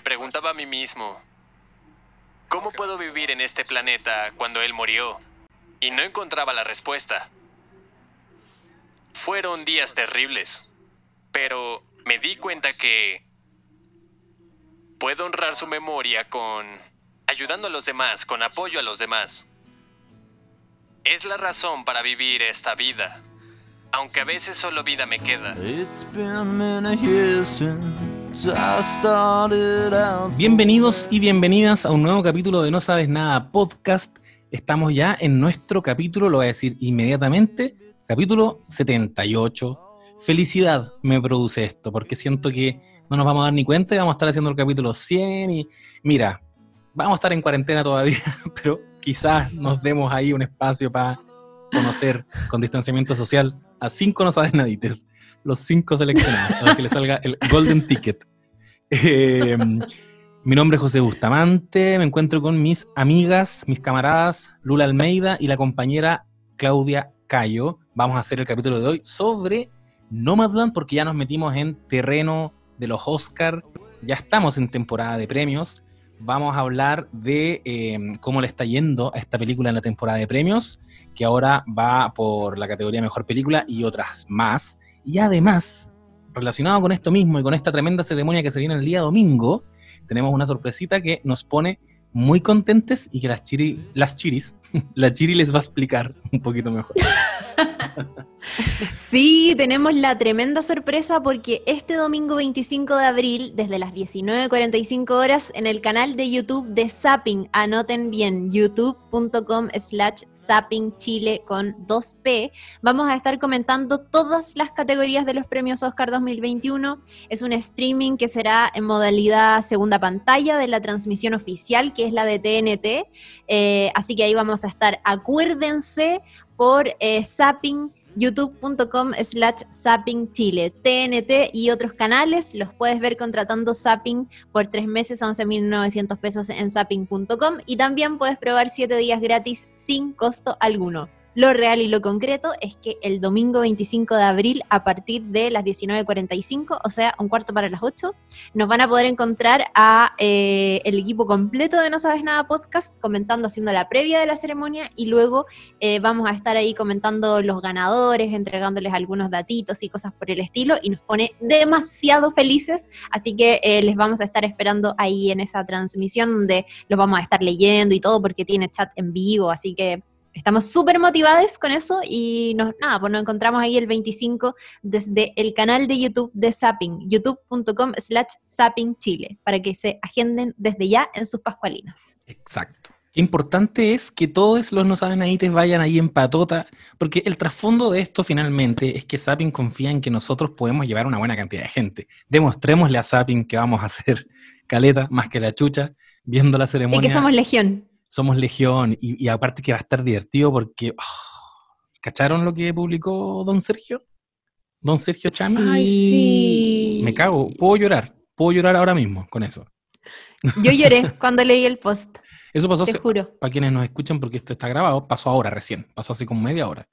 Me preguntaba a mí mismo, ¿cómo puedo vivir en este planeta cuando él murió? Y no encontraba la respuesta. Fueron días terribles, pero me di cuenta que puedo honrar su memoria con ayudando a los demás, con apoyo a los demás. Es la razón para vivir esta vida, aunque a veces solo vida me queda. Bienvenidos y bienvenidas a un nuevo capítulo de No Sabes Nada Podcast. Estamos ya en nuestro capítulo, lo voy a decir inmediatamente, capítulo 78. Felicidad me produce esto, porque siento que no nos vamos a dar ni cuenta y vamos a estar haciendo el capítulo 100 y mira, vamos a estar en cuarentena todavía, pero quizás nos demos ahí un espacio para conocer con distanciamiento social a cinco no sabes nadites, los cinco seleccionados, para que le salga el golden ticket. Eh, mi nombre es José Bustamante, me encuentro con mis amigas, mis camaradas Lula Almeida y la compañera Claudia Cayo. Vamos a hacer el capítulo de hoy sobre Nomadland porque ya nos metimos en terreno de los Oscar, ya estamos en temporada de premios vamos a hablar de em, cómo le está yendo a esta película en la temporada de premios, que ahora va por la categoría Mejor Película y otras más. Y además, relacionado con esto mismo y con esta tremenda ceremonia que se viene el día domingo, tenemos una sorpresita que nos pone muy contentes y que las, chiri, las chiris, la chiri les va a explicar un poquito mejor. Sí, tenemos la tremenda sorpresa porque este domingo 25 de abril, desde las 19.45 horas, en el canal de YouTube de Zapping, anoten bien, youtube.com slash Zapping Chile con 2P, vamos a estar comentando todas las categorías de los premios Oscar 2021. Es un streaming que será en modalidad segunda pantalla de la transmisión oficial, que es la de TNT. Eh, así que ahí vamos a estar. Acuérdense por eh, Zapping youtube.com slash zapping chile, TNT y otros canales, los puedes ver contratando zapping por tres meses, 11.900 pesos en zapping.com y también puedes probar siete días gratis sin costo alguno. Lo real y lo concreto es que el domingo 25 de abril, a partir de las 19.45, o sea, un cuarto para las 8, nos van a poder encontrar a eh, el equipo completo de No Sabes Nada Podcast comentando, haciendo la previa de la ceremonia y luego eh, vamos a estar ahí comentando los ganadores, entregándoles algunos datitos y cosas por el estilo y nos pone demasiado felices, así que eh, les vamos a estar esperando ahí en esa transmisión donde los vamos a estar leyendo y todo porque tiene chat en vivo, así que estamos súper motivados con eso y nos, nada, pues nos encontramos ahí el 25 desde el canal de YouTube de Zapping, youtube.com slash Zapping Chile, para que se agenden desde ya en sus pascualinas. Exacto. Importante es que todos los no saben ahí te vayan ahí en patota, porque el trasfondo de esto finalmente es que Zapping confía en que nosotros podemos llevar una buena cantidad de gente. Demostrémosle a Zapping que vamos a hacer caleta más que la chucha, viendo la ceremonia. Y que somos legión somos legión y, aparte que va a estar divertido porque ah, ¿cacharon lo que publicó don Sergio? Don Sergio Chama. Sí. Me cago, puedo llorar, puedo llorar ahora mismo con eso. Yo lloré cuando leí el post. Eso pasó, Te juro. para quienes nos escuchan porque esto está grabado, pasó ahora recién, pasó así como media hora.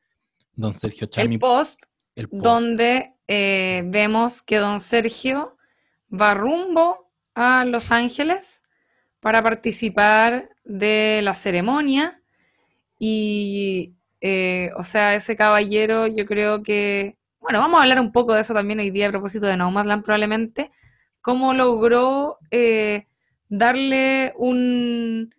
Don Sergio Chami. El post, el post. donde eh, vemos que don Sergio va rumbo a Los Ángeles para participar de la ceremonia y, eh, o sea, ese caballero yo creo que, bueno, vamos a hablar un poco de eso también hoy día a propósito de Nomadland probablemente, cómo logró eh, darle un,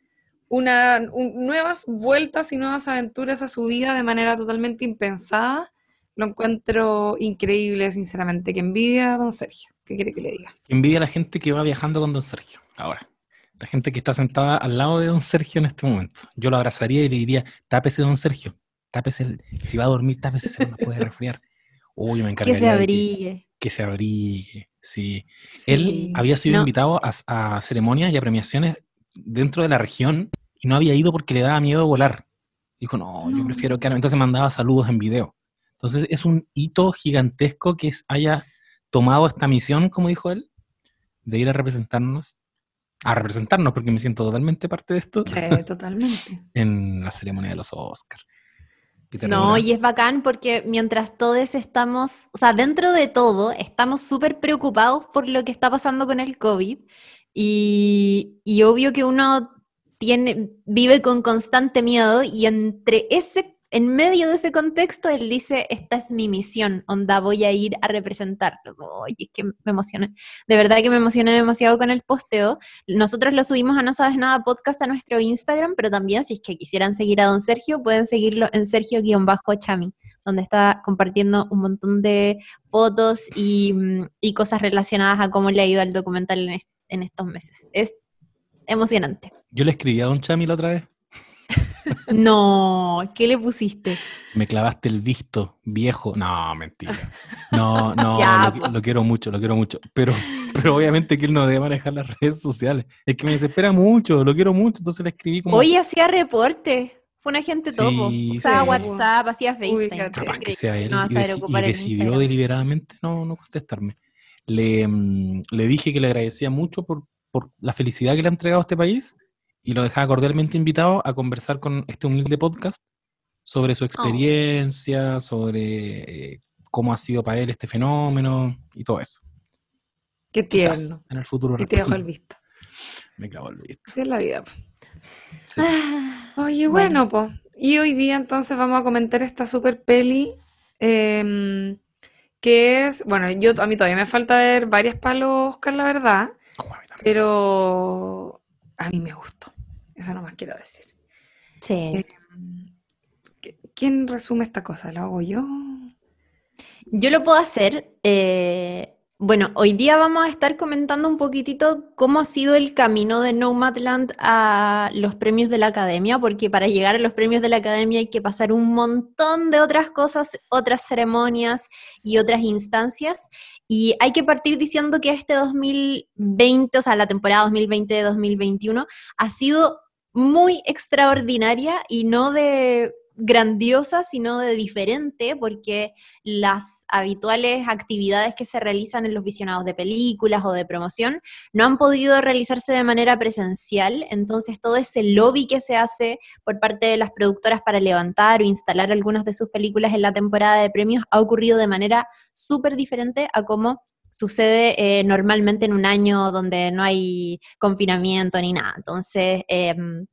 una, nuevas vueltas y nuevas aventuras a su vida de manera totalmente impensada. Lo encuentro increíble, sinceramente. Que envidia a don Sergio. ¿Qué quiere que le diga? Envidia a la gente que va viajando con don Sergio ahora la gente que está sentada al lado de don Sergio en este momento. Yo lo abrazaría y le diría, tápese don Sergio, tápese, si va a dormir, tápese, se no puede resfriar. Uy, me encargaría Que se abrigue. Que, se abrigue, sí. Él había sido invitado a, ceremonias y a premiaciones dentro de la región y no había ido porque le daba miedo volar. Dijo, no, yo prefiero que... Entonces mandaba saludos en video. Entonces es un hito gigantesco que haya tomado esta misión, como dijo él, de ir a representarnos a representarnos, porque me siento totalmente parte de esto. Sí, totalmente. en la ceremonia de los Oscars. No, y es bacán porque mientras todos estamos, o sea, dentro de todo, estamos súper preocupados por lo que está pasando con el COVID Y, y obvio que uno tiene, vive con constante miedo y entre ese en medio de ese contexto, él dice, esta es mi misión, onda, voy a ir a representarlo. Oye, es que me emocioné. De verdad que me emocioné demasiado con el posteo. Nosotros lo subimos a No Sabes Nada podcast a nuestro Instagram, pero también si es que quisieran seguir a don Sergio, pueden seguirlo en Sergio-Chami, donde está compartiendo un montón de fotos y, y, cosas relacionadas a cómo le ha ido al documental en, en estos meses. Es emocionante. Yo le escribí a don Chami la otra vez. No, ¿qué le pusiste? Me clavaste el visto viejo. No, mentira. No, no, lo, quiero mucho, lo quiero mucho. Pero, pero obviamente que él no debe manejar las redes sociales. Es que me desespera mucho, lo quiero mucho. Entonces le escribí como. Hoy hacía reporte. Fue un agente topo. Usaba WhatsApp, hacía FaceTime. Capaz que sea él. y, decidió deliberadamente no, no contestarme. Le, mm, le dije que le agradecía mucho por, por la felicidad que le ha entregado a este país y lo dejaba cordialmente invitado a conversar con este humilde podcast sobre su oh. experiencia, sobre eh, cómo ha sido para él este fenómeno y todo eso. Qué tierno. en el futuro. Y te dejo el visto. Me clavo el visto. Así es la vida. Oye, bueno, pues. Y hoy día entonces vamos a comentar esta super peli. Em, que es, bueno, yo a mí todavía me falta ver varias palos, Oscar, la verdad. Oh, pero a mí me gustó. Eso no más quiero decir. Sí. Eh, ¿Quién resume esta cosa? ¿Lo hago yo? Yo lo puedo hacer. Eh, bueno, hoy día vamos a estar comentando un poquitito cómo ha sido el camino de Nomadland a los premios de la academia, porque para llegar a los premios de la academia hay que pasar un montón de otras cosas, otras ceremonias y otras instancias. Y hay que partir diciendo que este 2020, o sea, la temporada 2020-2021, ha sido muy extraordinaria y no de grandiosa, sino de diferente, porque las habituales actividades que se realizan en los visionados de películas o de promoción no han podido realizarse de manera presencial, entonces todo ese lobby que se hace por parte de las productoras para levantar o instalar algunas de sus películas en la temporada de premios ha ocurrido de manera súper diferente a cómo sucede eh, normalmente en un año donde no hay confinamiento ni nada. Entonces, em,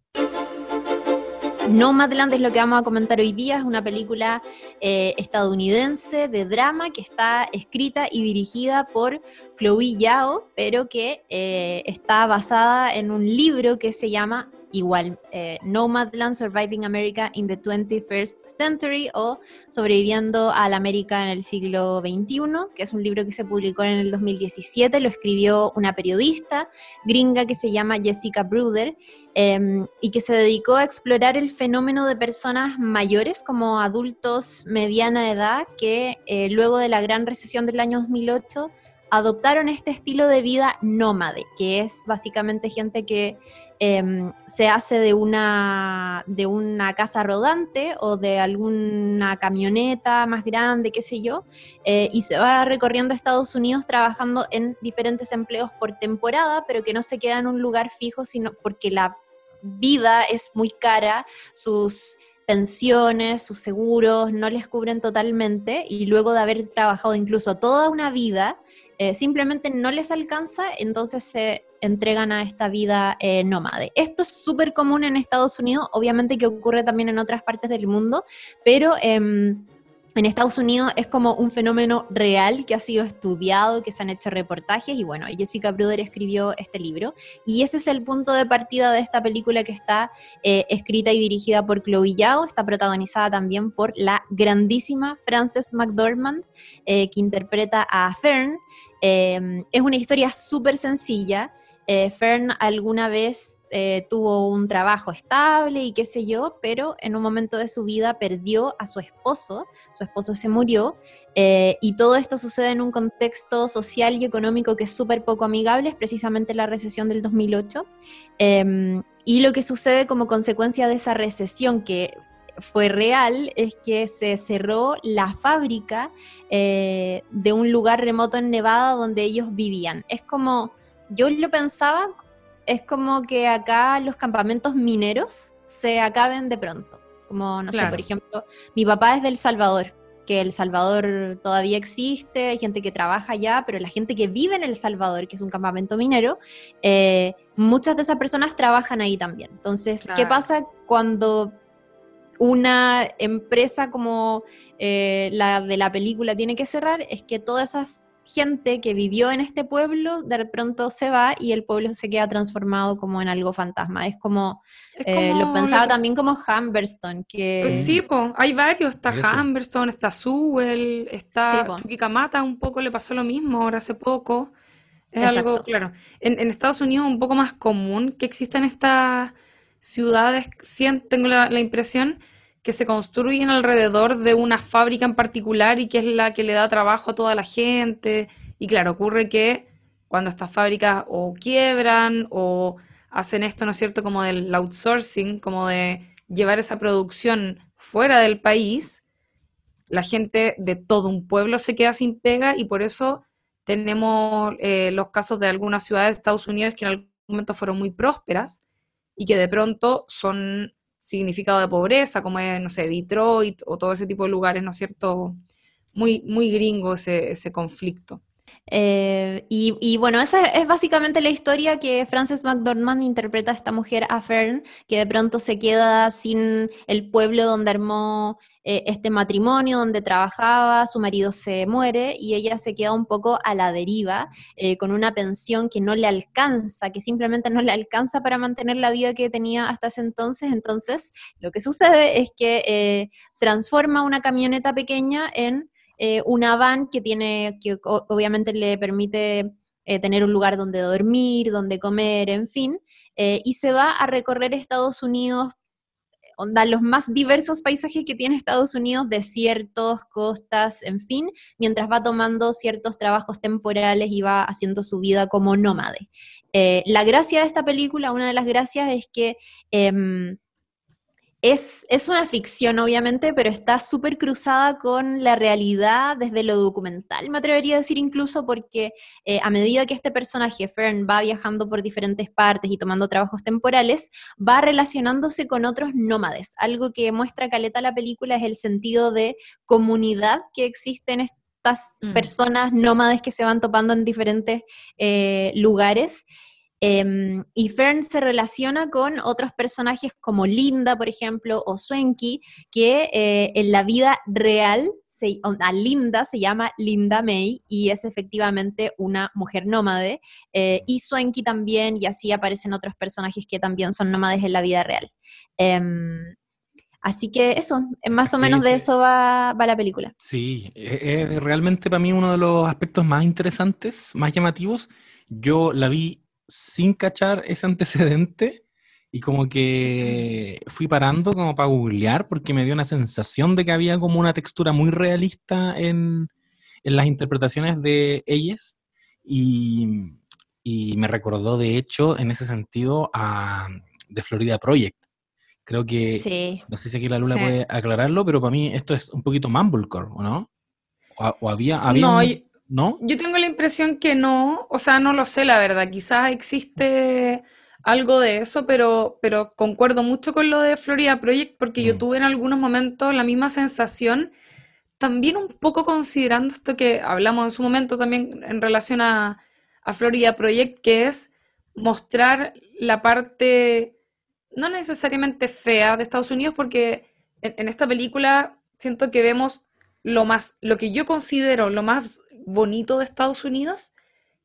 Nomadland es lo que vamos a comentar hoy día, es una película eh, estadounidense de drama que está escrita y dirigida por Chloe Yao, pero que eh, está basada en un libro que se llama igual, eh, Nomadland Surviving America in the 21st Century o Sobreviviendo a la América en el siglo XXI, que es un libro que se publicó en el 2017, lo escribió una periodista gringa que se llama Jessica Bruder em, y que se dedicó a explorar el fenómeno de personas mayores como adultos mediana edad que eh, luego de la gran recesión del año 2008 adoptaron este estilo de vida nómade, que es básicamente gente que Em, se hace de una, de una casa rodante o de alguna camioneta más grande, qué sé yo, eh, y se va recorriendo Estados Unidos trabajando en diferentes empleos por temporada, pero que no se queda en un lugar fijo, sino porque la vida es muy cara, sus pensiones, sus seguros no les cubren totalmente y luego de haber trabajado incluso toda una vida, eh, simplemente no les alcanza, entonces se entregan a esta vida eh, nómade. Esto es súper común en Estados Unidos, obviamente que ocurre también en otras partes del mundo, pero em, en Estados Unidos es como un fenómeno real que ha sido estudiado, que se han hecho reportajes y bueno, Jessica Bruder escribió este libro y ese es el punto de partida de esta película que está eh, escrita y dirigida por Chloe Yao, está protagonizada también por la grandísima Frances McDormand que interpreta a Fern Em, es una historia súper sencilla. Eh, Fern alguna vez eh, tuvo un trabajo estable y qué sé yo, pero en un momento de su vida perdió a su esposo, su esposo se murió, eh, y todo esto sucede en un contexto social y económico que es súper poco amigable, es precisamente la recesión del 2008. Em, y lo que sucede como consecuencia de esa recesión, que fue real es que se cerró la fábrica de un lugar remoto en Nevada donde ellos vivían. Es como, yo lo pensaba, es como que acá los campamentos mineros se acaben de pronto. Como, no sé, por ejemplo, mi papá es del Salvador que El Salvador todavía existe, hay gente que trabaja allá, pero la gente que vive en El Salvador, que es un campamento minero, eh, muchas de esas personas trabajan ahí también. Entonces, ¿qué pasa cuando una empresa como eh, la de la película tiene que cerrar? Es que toda esa gente que vivió en este pueblo de pronto se va y el pueblo se queda transformado como en algo fantasma. Es como, Es eh, lo pensaba también como Humberstone, que... Eh, Sí, po, hay varios, está Eso. Humberstone, está Sewell, está Sí. Chuquicamata, un poco le pasó lo mismo ahora hace poco. Es Exacto. algo, claro. En, en Estados Unidos es un poco más común que existan estas ciudades, tengo la, la impresión, que se construyen alrededor de una fábrica en particular y que es la que le da trabajo a toda la gente. Y claro, ocurre que cuando estas fábricas o quiebran o hacen esto, ¿no es cierto?, como del outsourcing, como de llevar esa producción fuera del país, la gente de todo un pueblo se queda sin pega y por eso tenemos eh, los casos de algunas ciudades de Estados Unidos que en algún momento fueron muy prósperas y que de pronto son significado de pobreza, como es, no sé, Detroit o todo ese tipo de lugares, ¿no es cierto? Muy, muy gringo ese, ese conflicto. Eh, y, y bueno, esa es básicamente la historia que Frances McDormand interpreta a esta mujer, a Fern, que de pronto se queda sin el pueblo donde armó eh, este matrimonio, donde trabajaba, su marido se muere y ella se queda un poco a la deriva, eh, con una pensión que no le alcanza, que simplemente no le alcanza para mantener la vida que tenía hasta ese entonces. Entonces, lo que sucede es que eh, transforma una camioneta pequeña en una van que tiene, que obviamente le permite tener un lugar donde dormir, donde comer, en fin, y se va a recorrer Estados Unidos, onda, los más diversos paisajes que tiene Estados Unidos, desiertos, costas, en fin, mientras va tomando ciertos trabajos temporales y va haciendo su vida como nómade. Eh, la gracia de esta película, una de las gracias es que... em, es, es una ficción, obviamente, pero está súper cruzada con la realidad desde lo documental, me atrevería a decir incluso, porque eh, a medida que este personaje, Fern, va viajando por diferentes partes y tomando trabajos temporales, va relacionándose con otros nómades. Algo que muestra Caleta la película es el sentido de comunidad que existe en estas Mm. personas nómades que se van topando en diferentes eh, lugares. Em, y Fern se relaciona con otros personajes como Linda, por ejemplo, o Swenky, que eh, en la vida real, se, a Linda se llama Linda May y es efectivamente una mujer nómade. eh, y Swenky también, y así aparecen otros personajes que también son nómades en la vida real. Em, así que eso, eh, más o Sí, menos de eso va, va la película. Sí, es realmente para mí uno de los aspectos más interesantes, más llamativos. Yo la vi sin cachar ese antecedente y como que fui parando como para googlear porque me dio una sensación de que había como una textura muy realista en, en las interpretaciones de ellas y, y me recordó de hecho en ese sentido a The Florida Project. Creo que Sí. no sé si aquí la Lula Sí. puede aclararlo, pero para mí esto es un poquito Mumblecore, ¿o no? O, o había, había No, un- yo- ¿no? Yo tengo la impresión que no, o sea, no lo sé, la verdad. Quizás existe algo de eso, pero, pero concuerdo mucho con lo de Florida Project porque yo Mm. tuve en algunos momentos la misma sensación, también un poco considerando esto que hablamos en su momento también en relación a, a Florida Project, que es mostrar la parte no necesariamente fea de Estados Unidos, porque en, en esta película siento que vemos lo más, lo que yo considero lo más bonito de Estados Unidos,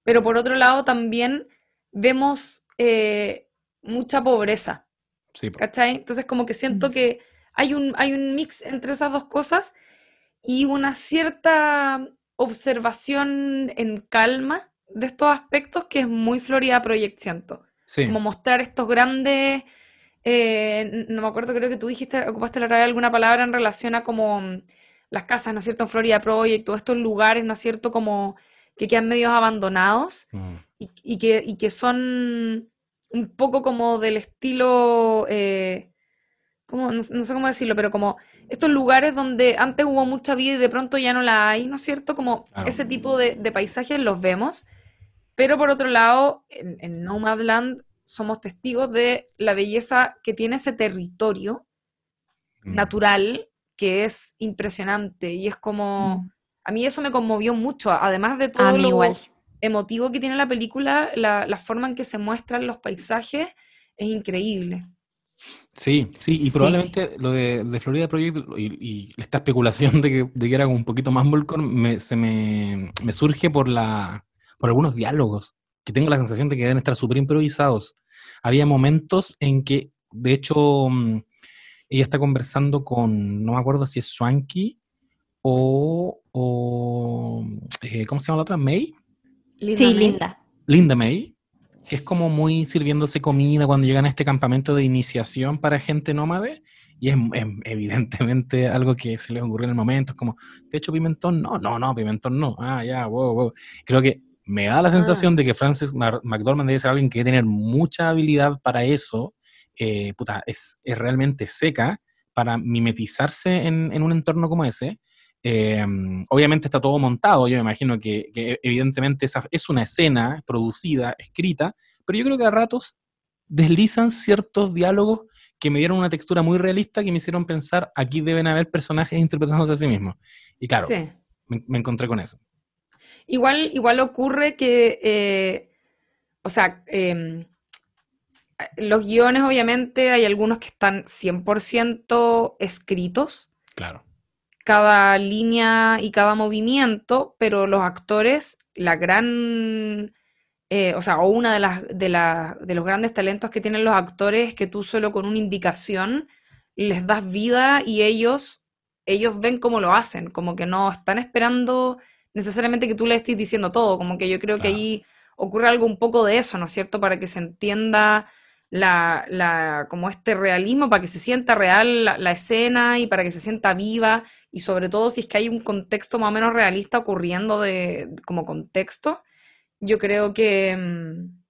pero por otro lado también vemos eh, mucha pobreza, Sí, po. ¿cachai? Entonces como que siento que hay un, hay un mix entre esas dos cosas y una cierta observación en calma de estos aspectos que es muy Florida Project, siento Sí. como mostrar estos grandes, eh, no me acuerdo, creo que tú dijiste, ocupaste la verdad alguna palabra en relación a como las casas, ¿no es cierto? En Florida Project, todos estos lugares, ¿no es cierto? Como que quedan medios abandonados Mm. y, y que, y que son un poco como del estilo, eh, como, no, no sé cómo decirlo, pero como estos lugares donde antes hubo mucha vida y de pronto ya no la hay, ¿no es cierto? Como Claro. ese tipo de, de paisajes los vemos, pero por otro lado, en, en Nomadland somos testigos de la belleza que tiene ese territorio Mm. natural que es impresionante y es como... Mm. A mí eso me conmovió mucho, además de todo lo igual. emotivo que tiene la película, la, la forma en que se muestran los paisajes es increíble. Sí, sí, y Sí. probablemente lo de, de Florida Project y, y esta especulación de que, de que era un poquito más Volcom me, se me, me surge por, la, por algunos diálogos, que tengo la sensación de que deben estar súper improvisados. Había momentos en que, de hecho, mm, ella está conversando con, no me acuerdo si es Swanky o, o eh, ¿cómo se llama la otra? May. Sí, May. linda. Linda May, que es como muy sirviéndose comida cuando llegan a este campamento de iniciación para gente nómade. Y es, es evidentemente algo que se les ocurrió en el momento. Es como, ¿te echo pimentón? No, no, no, pimentón no. Ah, ya, wow, wow. Creo que me da la sensación de que Frances Mar- McDormand debe ser alguien que debe tener mucha habilidad para eso. Eh, puta, es, es realmente seca para mimetizarse en, en un entorno como ese. Eh, obviamente está todo montado, yo me imagino que, que evidentemente esa es una escena producida, escrita, pero yo creo que a ratos deslizan ciertos diálogos que me dieron una textura muy realista que me hicieron pensar, aquí deben haber personajes interpretándose a sí mismos. Y claro, Sí. me, me encontré con eso. Igual, igual ocurre que, eh, o sea, em, los guiones obviamente hay algunos que están 100% escritos, Claro. cada línea y cada movimiento, pero los actores, la gran, eh, o sea, o una de las, de la- de los grandes talentos que tienen los actores es que tú solo con una indicación les das vida y ellos, ellos ven cómo lo hacen, como que no están esperando necesariamente que tú le estés diciendo todo, como que yo creo que ahí ocurre algo un poco de eso, ¿no es cierto? Para que se entienda la, la- como este realismo, para que se sienta real la, la escena y para que se sienta viva, y sobre todo si es que hay un contexto más o menos realista ocurriendo de, como contexto, yo creo que... mm,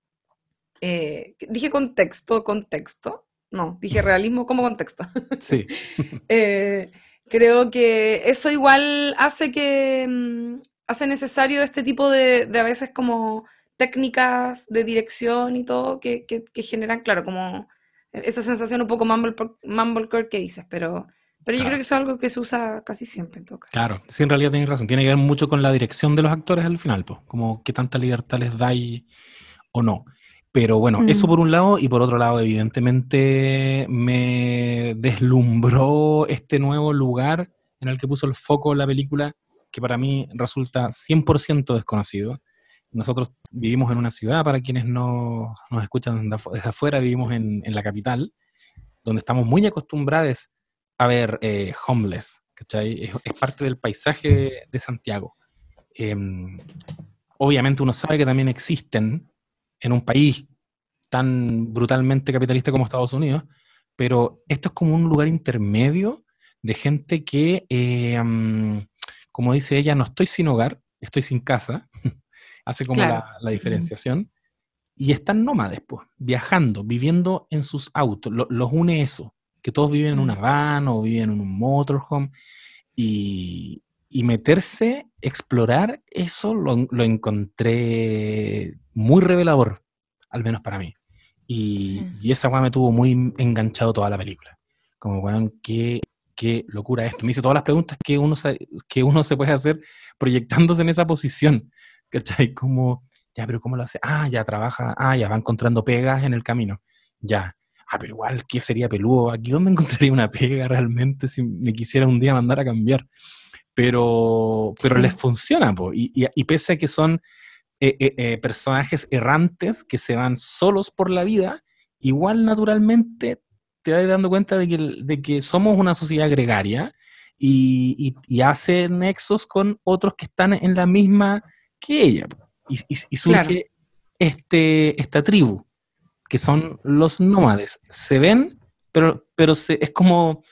eh, dije contexto, contexto. No, dije realismo como contexto. Sí, Eh, creo que eso igual hace que mm, hace necesario este tipo de, de a veces como técnicas de dirección y todo que, que- que generan, claro, como esa sensación un poco mumble- mumblecore que dices, pero, pero yo Claro. creo que eso es algo que se usa casi siempre en todo caso. claro. Sí, en realidad tienes razón. Tiene que ver mucho con la dirección de los actores al final, pues, como qué tanta libertad les dais o no. Pero bueno, eso Mm. por un lado, y por otro lado, evidentemente me deslumbró este nuevo lugar en el que puso el foco la película, que para mí resulta 100% desconocido. Nosotros vivimos en una ciudad, para quienes no nos escuchan desde afuera, vivimos en, la capital, donde estamos muy acostumbrados a ver eh, homeless. Es, parte del paisaje de, Santiago. Em, obviamente uno sabe que también existen en un país tan brutalmente capitalista como Estados Unidos, pero esto es como un lugar intermedio de gente que, mm, como dice ella, no estoy sin hogar, estoy sin casa, hace como Claro. la, la diferenciación, y están nómades, pues, viajando, viviendo en sus autos, Lo- los une eso, que todos viven en una van o viven en un motorhome, y, y meterse, explorar eso lo, lo encontré muy revelador, al menos para mí. Y, Sí. y esa weá me tuvo muy enganchado toda la película. Como, weón, qué, qué locura esto. Me hice todas las preguntas que uno, se, que uno se puede hacer proyectándose en esa posición. ¿Cachai? Como, ya, pero ¿cómo lo hace? Ah, ya trabaja, ah, ya va encontrando pegas en el camino. Ya. Ah, pero igual, ¿qué sería peludo? ¿Aquí dónde encontraría una pega realmente si me quisiera un día mandar a cambiar? Pero, pero Sí. les funciona, po. Y, y- y pese a que son eh, eh, eh, personajes errantes que se van solos por la vida, igual naturalmente te vas dando cuenta de que, de que somos una sociedad gregaria y, y- y hace nexos con otros que están en la misma que ella. Y, y- y surge este, esta tribu, que son los nómades. Se ven, pero, pero se, es como,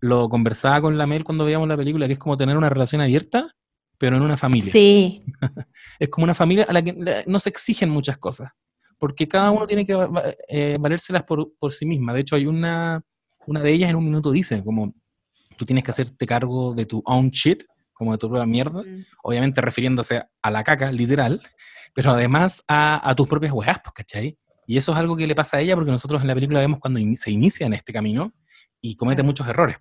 lo conversaba con la Mel cuando veíamos la película, que es como tener una relación abierta, pero en una familia Sí, es como una familia a la que no se exigen muchas cosas, porque cada uno tiene que eh, valérselas por, por sí misma. De hecho, hay una, una de ellas en un minuto dice, como tú tienes que hacerte cargo de tu own shit, como de tu propia mierda, Mm. obviamente refiriéndose a la caca, literal, pero además a, a tus propias weas, pues, ¿cachai? Y eso es algo que le pasa a ella porque nosotros en la película vemos cuando in- se inicia en este camino y comete Claro. muchos errores.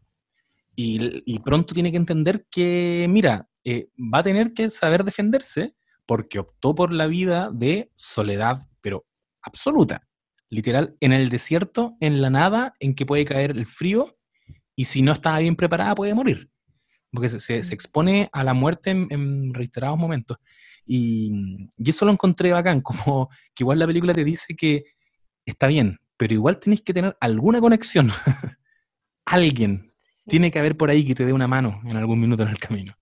y, pronto tiene que entender que, mira, eh, va a tener que saber defenderse porque optó por la vida de soledad, pero absoluta. Literal, en el desierto, en la nada, en que puede caer el frío, y si no está bien preparada puede morir. Porque se, se, expone a la muerte en, reiterados momentos. Y, y, eso lo encontré bacán, como que igual la película te dice que está bien, pero igual tenéis que tener alguna conexión. Alguien tiene que haber por ahí que te dé una mano en algún minuto en el camino.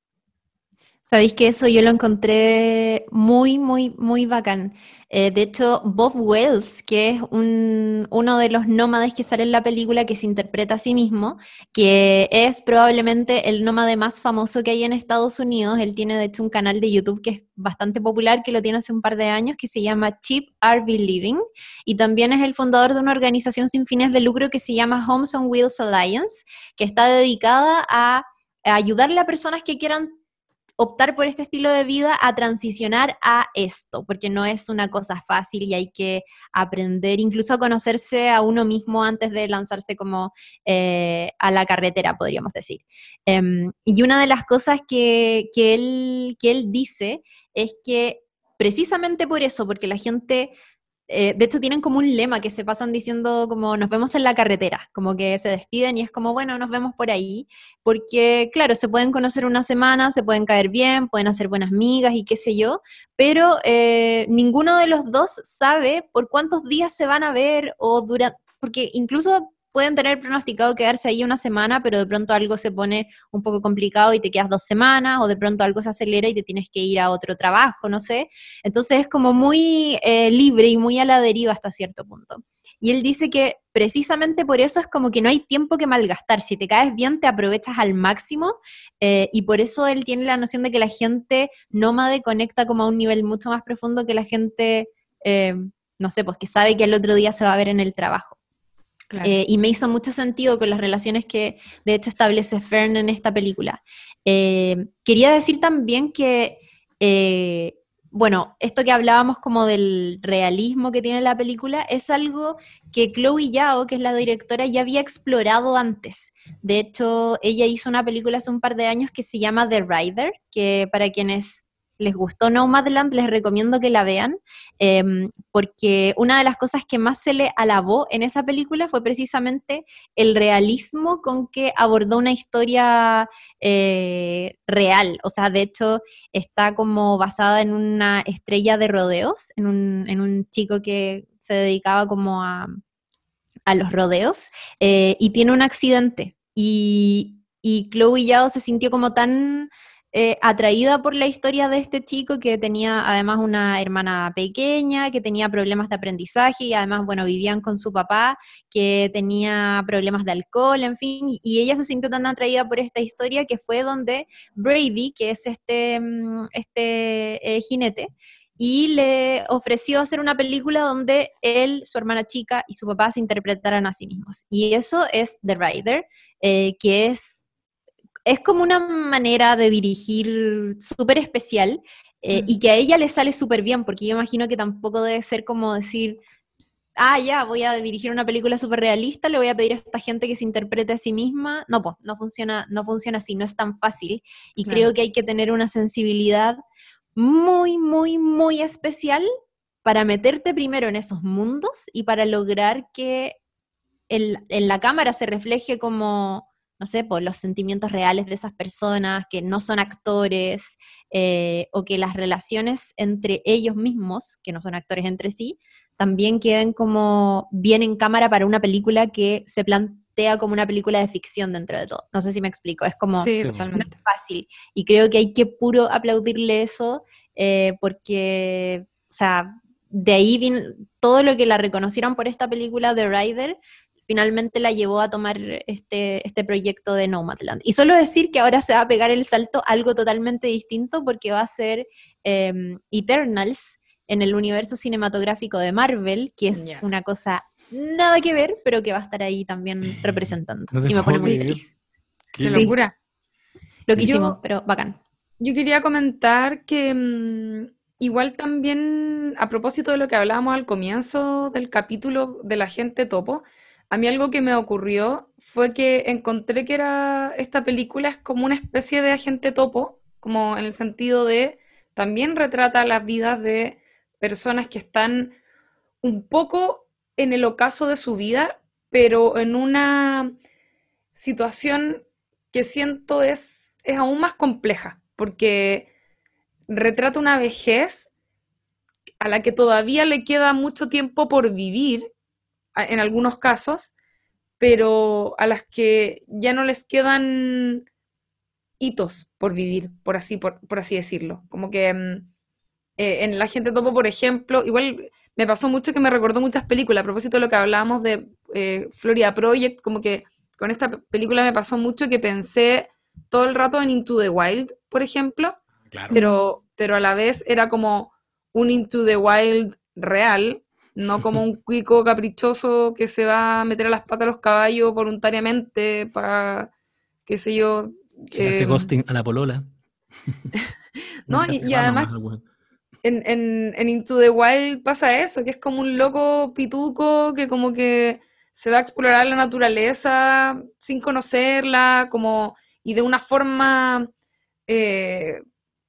Sabéis que eso yo lo encontré muy, muy, muy bacán. Eh, de hecho, Bob Wells, que es uno de los nómades que sale en la película, que se interpreta a sí mismo, que es probablemente el nómade más famoso que hay en Estados Unidos. Él tiene, de hecho, un canal de YouTube que es bastante popular, que lo tiene hace un par de años, que se llama Cheap RV Living. Y también es el fundador de una organización sin fines de lucro que se llama Homes on Wheels Alliance, que está dedicada a ayudarle a personas que quieran optar por este estilo de vida a transicionar a esto, porque no es una cosa fácil y hay que aprender incluso a conocerse a uno mismo antes de lanzarse como eh, a la carretera, podríamos decir. Em, y una de las cosas que, que, él, que él dice es que precisamente por eso, porque la gente eh, de hecho, tienen como un lema que se pasan diciendo como nos vemos en la carretera, como que se despiden y es como, bueno, nos vemos por ahí, porque claro, se pueden conocer una semana, se pueden caer bien, pueden hacer buenas migas y qué sé yo, pero eh, ninguno de los dos sabe por cuántos días se van a ver o durante, porque incluso pueden tener pronosticado quedarse ahí una semana, pero de pronto algo se pone un poco complicado y te quedas dos semanas, o de pronto algo se acelera y te tienes que ir a otro trabajo, no sé. Entonces es como muy eh, libre y muy a la deriva hasta cierto punto. Y él dice que precisamente por eso es como que no hay tiempo que malgastar. Si te caes bien, te aprovechas al máximo. Eh, y por eso él tiene la noción de que la gente nómade conecta como a un nivel mucho más profundo que la gente, eh, no sé, pues que sabe que el otro día se va a ver en el trabajo. Eh, y me hizo mucho sentido con las relaciones que de hecho establece Fern en esta película. Eh, quería decir también que, eh, bueno, esto que hablábamos como del realismo que tiene la película es algo que Chloe Yao, que es la directora, ya había explorado antes. De hecho, ella hizo una película hace un par de años que se llama The Rider, que para quienes les gustó Nomadland, les recomiendo que la vean, em, porque una de las cosas que más se le alabó en esa película fue precisamente el realismo con que abordó una historia eh, real. O sea, de hecho, está como basada en una estrella de rodeos, en un, chico que se dedicaba como a, los rodeos, eh, y tiene un accidente. Y, y Chloe Yao se sintió como tan eh, atraída por la historia de este chico que tenía además una hermana pequeña, que tenía problemas de aprendizaje y además, bueno, vivían con su papá, que tenía problemas de alcohol, en fin, y, ella se sintió tan atraída por esta historia que fue donde Brady, que es este, mm, este eh, jinete, y le ofreció hacer una película donde él, su hermana chica y su papá se interpretaran a sí mismos. Y eso es The Rider, eh, que es es como una manera de dirigir súper especial eh, y que a ella le sale súper bien, porque yo imagino que tampoco debe ser como decir, ah, ya, voy a dirigir una película súper realista, le voy a pedir a esta gente que se interprete a sí misma. No, pues, no funciona, no funciona así, no es tan fácil. Y creo que hay que tener una sensibilidad muy, muy, muy especial para meterte primero en esos mundos y para lograr que en la cámara se refleje como no sé, por los sentimientos reales de esas personas, que no son actores, eh, o que las relaciones entre ellos mismos, que no son actores entre sí, también queden como bien en cámara para una película que se plantea como una película de ficción dentro de todo. No sé si me explico, es como sí, no es fácil. Y creo que hay que puro aplaudirle eso, eh, porque, o sea, de ahí viene todo lo que la reconocieron por esta película de Rider, finalmente la llevó a tomar este, este proyecto de Nomadland. Y solo decir que ahora se va a pegar el salto algo totalmente distinto porque va a ser em, Eternals en el universo cinematográfico de Marvel, que es una cosa nada que ver, pero que va a estar ahí también representando. y me pone muy feliz. Qué locura. Lo que hicimos, pero bacán. Yo quería comentar que mm, igual también, a propósito de lo que hablábamos al comienzo del capítulo de la gente topo, a mí algo que me ocurrió fue que encontré que era esta película es como una especie de agente topo, como en el sentido de también retrata las vidas de personas que están un poco en el ocaso de su vida, pero en una situación que siento es, es aún más compleja, porque retrata una vejez a la que todavía le queda mucho tiempo por vivir, en algunos casos, pero a las que ya no les quedan hitos por vivir, por así, por, así decirlo. Como que mm, eh, en La gente topo, por ejemplo, igual me pasó mucho que me recordó muchas películas, a propósito de lo que hablábamos de eh, Florida Project, como que con esta película me pasó mucho que pensé todo el rato en Into the Wild, por ejemplo, pero, pero a la vez era como un Into the Wild real, no como un cuico caprichoso que se va a meter a las patas a los caballos voluntariamente para, qué sé yo. Que hace em, ghosting a la polola. no, y, además en, en, en, Into the Wild pasa eso, que es como un loco pituco que como que se va a explorar la naturaleza sin conocerla, como, y de una forma eh,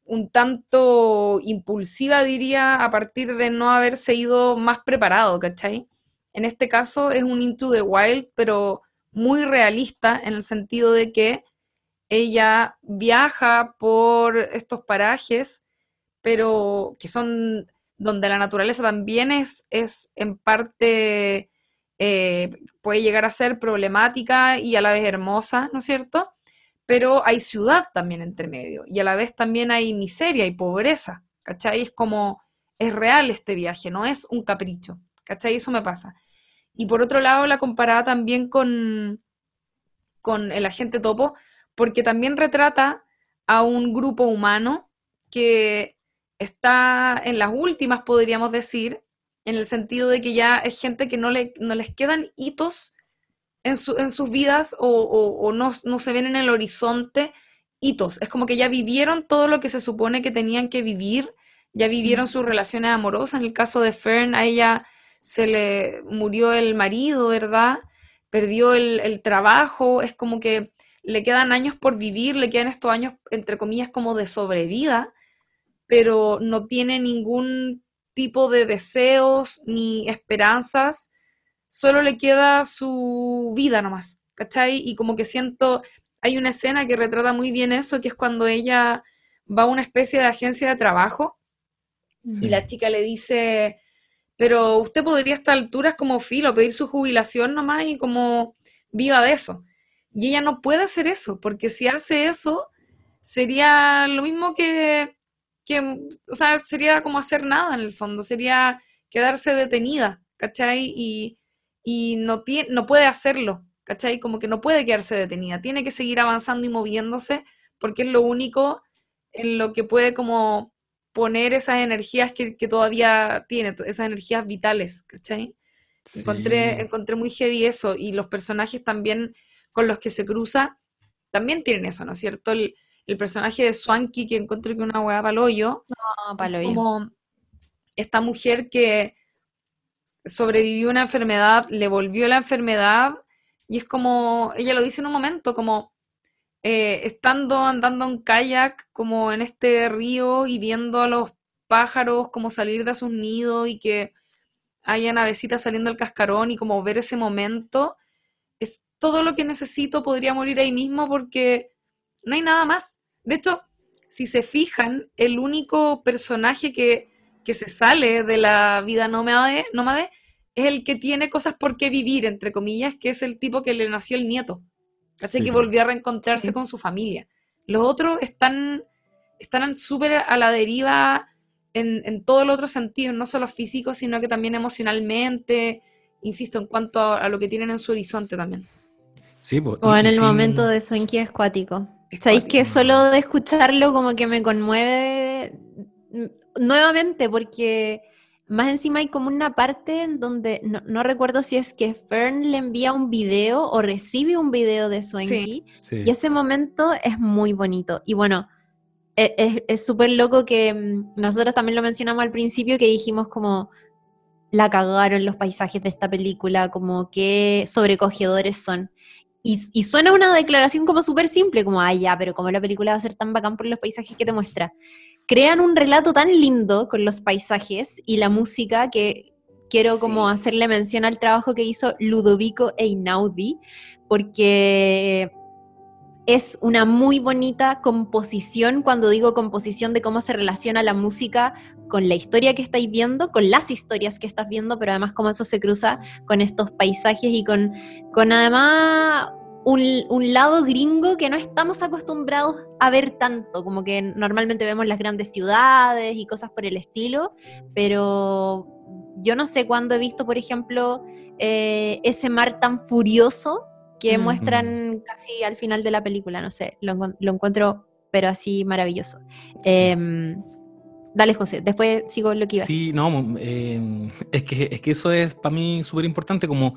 un tanto impulsiva, diría, a partir de no haberse ido más preparado, ¿cachai? En este caso es un Into the Wild, pero muy realista en el sentido de que ella viaja por estos parajes, pero que son donde la naturaleza también es, es en parte, eh, puede llegar a ser problemática y a la vez hermosa, ¿no es cierto? Pero hay ciudad también entre medio y a la vez también hay miseria y pobreza, ¿cachai? Es como, es real este viaje, no es un capricho, ¿cachai? Eso me pasa. Y por otro lado, la comparaba también con, con el agente topo, porque también retrata a un grupo humano que está en las últimas, podríamos decir, en el sentido de que ya es gente que no, le, no les quedan hitos en, sus vidas o, no, se ven en el horizonte hitos. Es como que ya vivieron todo lo que se supone que tenían que vivir, ya vivieron sus relaciones amorosas. En el caso de Fern, a ella se le murió el marido, ¿verdad? Perdió el, el trabajo, es como que le quedan años por vivir, le quedan estos años, entre comillas, como de sobrevida, pero no tiene ningún tipo de deseos ni esperanzas solo le queda su vida nomás, ¿cachai? Y como que siento, hay una escena que retrata muy bien eso, que es cuando ella va a una especie de agencia de trabajo y la chica le dice, pero usted podría a estas alturas como filo pedir su jubilación nomás y como viva de eso. Y ella no puede hacer eso, porque si hace eso, sería lo mismo que, que, o sea, sería como hacer nada en el fondo, sería quedarse detenida, ¿cachai? Y, y no, tiene, no puede hacerlo, ¿cachai? Como que no puede quedarse detenida, tiene que seguir avanzando y moviéndose porque es lo único en lo que puede como poner esas energías que, todavía tiene, esas energías vitales, ¿cachai? Encontré, encontré muy heavy eso y los personajes también con los que se cruza también tienen eso, ¿no es cierto? El, personaje de Swanky que encontré que una hueá paloyo. No, paloyo. Como esta mujer que sobrevivió una enfermedad, le volvió la enfermedad, y es como, ella lo dice en un momento, como eh, estando andando en kayak, como en este río y viendo a los pájaros como salir de sus nidos y que haya navecitas saliendo del cascarón y como ver ese momento, es todo lo que necesito, podría morir ahí mismo porque no hay nada más. De hecho, si se fijan, el único personaje que que se sale de la vida nómade, nómade es el que tiene cosas por qué vivir, entre comillas, que es el tipo que le nació el nieto. Así que volvió a reencontrarse con su familia. Los otros están están súper a la deriva en, en todos los otros sentidos, no solo físicos, sino que también emocionalmente, insisto, en cuanto a, lo que tienen en su horizonte también. Sí, o en el momento de su escuático. Sabéis que solo de escucharlo como que me conmueve nuevamente, porque más encima hay como una parte en donde no, recuerdo si es que Fern le envía un video o recibe un video de Swanky. Y ese momento es muy bonito. Y bueno, e, es súper loco que mm, nosotros también lo mencionamos al principio, que dijimos como la cagaron los paisajes de esta película, como qué sobrecogedores son. Y, y suena una declaración como súper simple, como, ay, ya, pero como la película va a ser tan bacán por los paisajes que te muestra. Crean un relato tan lindo con los paisajes y la música que quiero como hacerle mención al trabajo que hizo Ludovico Einaudi, porque es una muy bonita composición, cuando digo composición de cómo se relaciona la música con la historia que estáis viendo, con las historias que estás viendo, pero además cómo eso se cruza con estos paisajes y con, con además un, un, lado gringo que no estamos acostumbrados a ver tanto, como que normalmente vemos las grandes ciudades y cosas por el estilo, pero yo no sé cuándo he visto, por ejemplo, eh, ese mar tan furioso que muestran casi al final de la película, no sé, lo, encuentro pero así maravilloso. Em, dale, José, después sigo lo que iba Sí, no, em, es, que, es que eso es para mí súper importante, como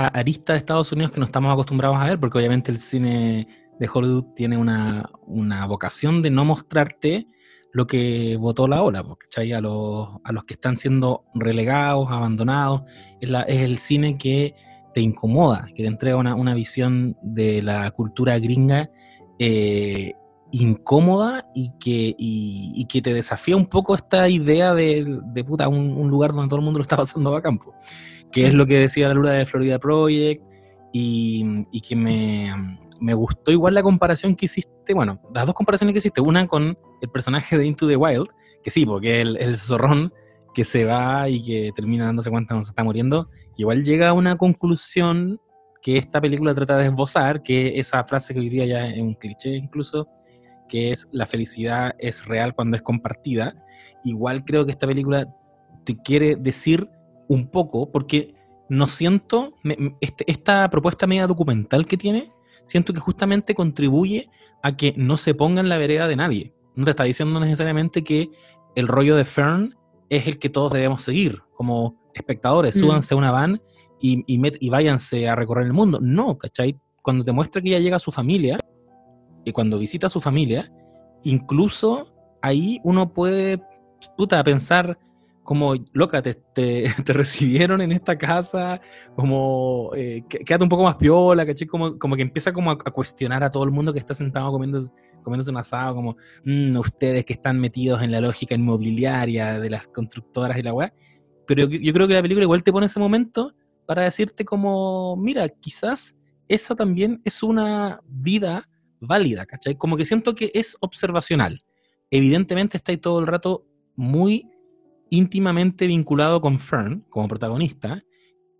arista de Estados Unidos que no estamos acostumbrados a ver, porque obviamente el cine de Hollywood tiene una, una vocación de no mostrarte lo que votó la ola, ¿cachai? A los, a los que están siendo relegados, abandonados. Es, es el cine que te incomoda, que te entrega una, visión de la cultura gringa eh, incómoda y que, y, que te desafía un poco esta idea de, de puta, un, lugar donde todo el mundo lo está pasando a campo, que es lo que decía la luna de Florida Project y, y que me, me, gustó igual la comparación que hiciste, bueno, las dos comparaciones que hiciste, una con el personaje de Into the Wild, que sí, porque el, el zorrón que se va y que termina dándose cuenta cuando se está muriendo, igual llega a una conclusión que esta película trata de esbozar, que esa frase que hoy día ya es un cliché incluso, que es la felicidad es real cuando es compartida. Igual creo que esta película te quiere decir un poco, porque no siento, este, esta propuesta media documental que tiene, siento que justamente contribuye a que no se ponga en la vereda de nadie. No te está diciendo necesariamente que el rollo de Fern es el que todos debemos seguir como espectadores. Mm. Súbanse a una van y, y, váyanse a recorrer el mundo. No, ¿cachai? Cuando te muestra que ya llega a su familia, y cuando visita a su familia, incluso ahí uno puede, puta, pensar como, loca, te, te, recibieron en esta casa, como, eh, quédate un poco más piola, ¿cachai? Como, como que empieza como a, cuestionar a todo el mundo que está sentado comiendo, comiéndose un asado, como, mm, ustedes que están metidos en la lógica inmobiliaria de las constructoras y la weá. Pero yo, yo creo que la película igual te pone ese momento para decirte como, mira, quizás esa también es una vida válida, ¿cachai? Como que siento que es observacional. Evidentemente está ahí todo el rato muy íntimamente vinculado con Fern como protagonista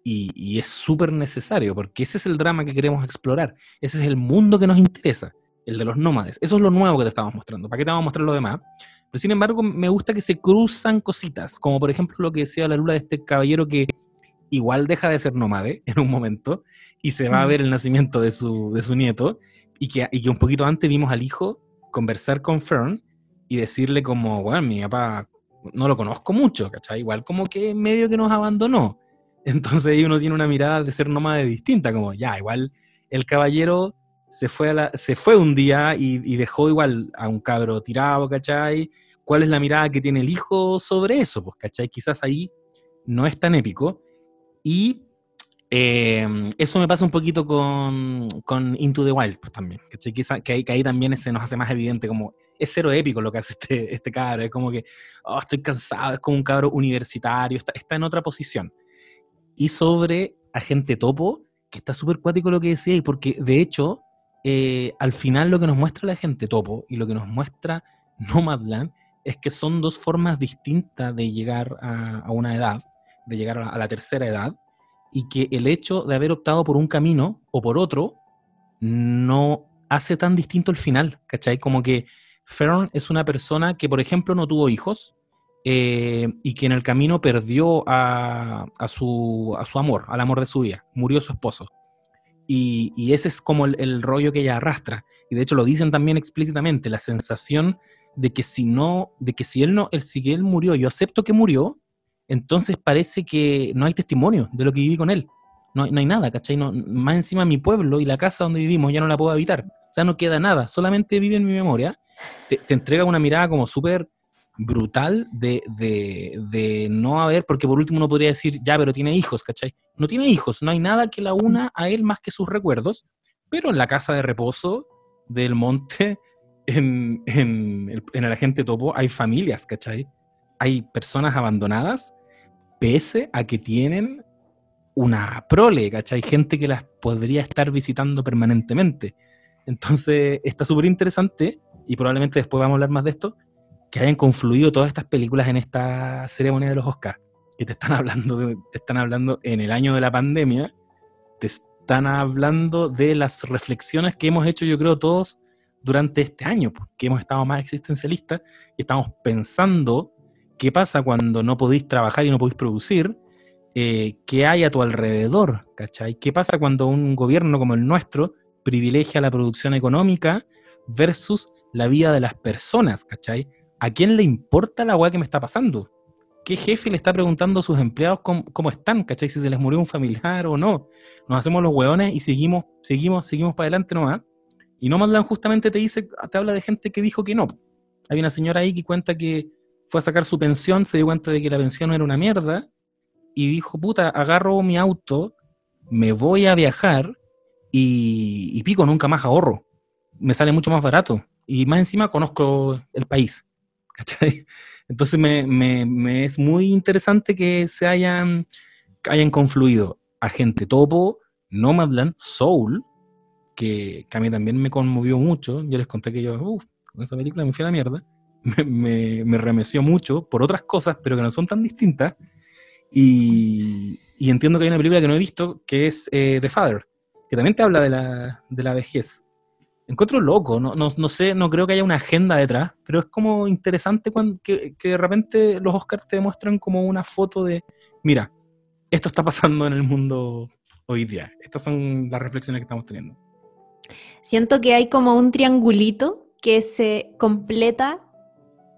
y, es súper necesario porque ese es el drama que queremos explorar, ese es el mundo que nos interesa, el de los nómades. Eso es lo nuevo que te estamos mostrando. ¿Para qué te vamos a mostrar lo demás? Pero sin embargo, me gusta que se cruzan cositas, como por ejemplo lo que decía la luna de este caballero que igual deja de ser nómade en un momento y se va a ver el nacimiento de su, de su nieto y que, y que un poquito antes vimos al hijo conversar con Fern y decirle como, bueno, mi papá no lo conozco mucho, ¿cachai? Igual como que medio que nos abandonó. Entonces ahí uno tiene una mirada de ser nómade distinta, como ya, igual el caballero se fue, a la, se fue un día y, dejó igual a un cabro tirado, ¿cachai? ¿Cuál es la mirada que tiene el hijo sobre eso? Pues, ¿cachai? Quizás ahí no es tan épico. Y eh, eso me pasa un poquito con, con Into the Wild, pues también. Que, ahí, que ahí también se nos hace más evidente, como es cero épico lo que hace este, este cabro. Es como que, oh, estoy cansado, es como un cabro universitario, está, está en otra posición. Y sobre Agente Topo, que está súper cuático lo que decía, y porque de hecho, eh, al final lo que nos muestra la Agente Topo y lo que nos muestra Nomadland es que son dos formas distintas de llegar a, a una edad, de llegar a la tercera edad y que el hecho de haber optado por un camino o por otro no hace tan distinto el final, ¿cachai? Como que Fern es una persona que, por ejemplo, no tuvo hijos eh, y que en el camino perdió a, su, a, su, amor, al amor de su vida, murió su esposo. Y, ese es como el, rollo que ella arrastra. Y de hecho lo dicen también explícitamente, la sensación de que si no, de que si él no, el si él murió, yo acepto que murió, entonces parece que no hay testimonio de lo que viví con él. No, no hay nada, ¿cachai? No, más encima mi pueblo y la casa donde vivimos ya no la puedo habitar. O sea, no queda nada, solamente vive en mi memoria. Te, entrega una mirada como súper brutal de, de, de, no haber, porque por último uno podría decir, ya, pero tiene hijos, ¿cachai? No tiene hijos, no hay nada que la una a él más que sus recuerdos, pero en la casa de reposo del monte, en, en, en el agente topo, hay familias, ¿cachai? Hay personas abandonadas, pese a que tienen una prole, ¿cachai? Gente que las podría estar visitando permanentemente. Entonces, está súper interesante, y probablemente después vamos a hablar más de esto, que hayan confluido todas estas películas en esta ceremonia de los Oscars, que te están hablando, de, te están hablando en el año de la pandemia, te están hablando de las reflexiones que hemos hecho, yo creo, todos durante este año, pues, que hemos estado más existencialistas y estamos pensando qué pasa cuando no podéis trabajar y no podéis producir, eh, qué hay a tu alrededor, ¿cachai? ¿Qué pasa cuando un gobierno como el nuestro privilegia la producción económica versus la vida de las personas, ¿cachai? ¿A quién le importa la weá que me está pasando? ¿Qué jefe le está preguntando a sus empleados cómo, cómo, están, ¿cachai? Si se les murió un familiar o no. Nos hacemos los hueones y seguimos, seguimos, seguimos para adelante nomás. Y no mandan justamente te dice, te habla de gente que dijo que no. Hay una señora ahí que cuenta que fue a sacar su pensión, se dio cuenta de que la pensión no era una mierda, y dijo, puta, agarro mi auto, me voy a viajar y, y pico, nunca más ahorro. Me sale mucho más barato. Y más encima conozco el país. ¿cachai? Entonces me, me, es muy interesante que se hayan, hayan confluido Agente Topo, Nomadland, Soul, que, que, a mí también me conmovió mucho. Yo les conté que yo, uff, con esa película me fui a la mierda. Me, me, me, remeció mucho por otras cosas, pero que no son tan distintas. Y, y entiendo que hay una película que no he visto, que es eh, The Father, que también te habla de la, de la vejez encuentro loco, no, no, no, sé, no creo que haya una agenda detrás, pero es como interesante cuando, que, que, de repente los Oscars te demuestran como una foto de, mira, esto está pasando en el mundo hoy día. Estas son las reflexiones que estamos teniendo. Siento que hay como un triangulito que se completa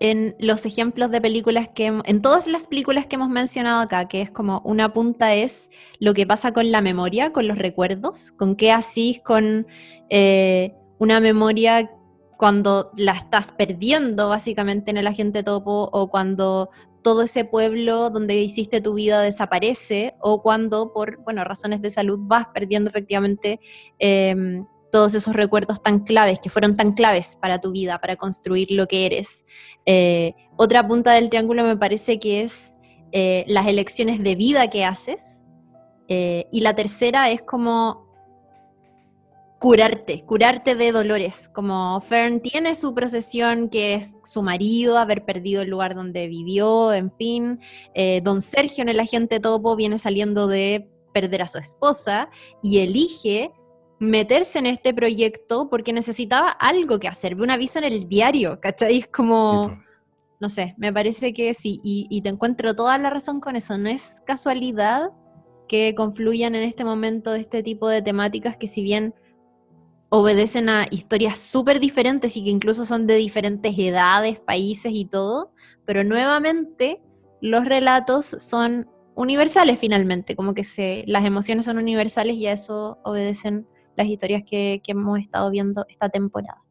en los ejemplos de películas que, en todas las películas que hemos mencionado acá, que es como una punta es lo que pasa con la memoria, con los recuerdos, con qué así, con... Eh, una memoria cuando la estás perdiendo básicamente en el agente topo o cuando todo ese pueblo donde hiciste tu vida desaparece o cuando por bueno, razones de salud vas perdiendo efectivamente eh, todos esos recuerdos tan claves, que fueron tan claves para tu vida, para construir lo que eres. Eh, otra punta del triángulo me parece que es eh, las elecciones de vida que haces. Eh, y la tercera es como curarte, curarte de dolores. Como Fern tiene su procesión, que es su marido, haber perdido el lugar donde vivió, en fin. Don Sergio en el agente topo viene saliendo de perder a su esposa y elige meterse en este proyecto porque necesitaba algo que hacer, un aviso en el diario, ¿cachai? Es como, no sé, me parece que sí, y, y te encuentro toda la razón con eso, no es casualidad que confluyan en este momento este tipo de temáticas que si bien obedecen a historias súper diferentes y que incluso son de diferentes edades, países y todo, pero nuevamente los relatos son universales finalmente, como que se, las emociones son universales y a eso obedecen las historias que, que hemos estado viendo esta temporada.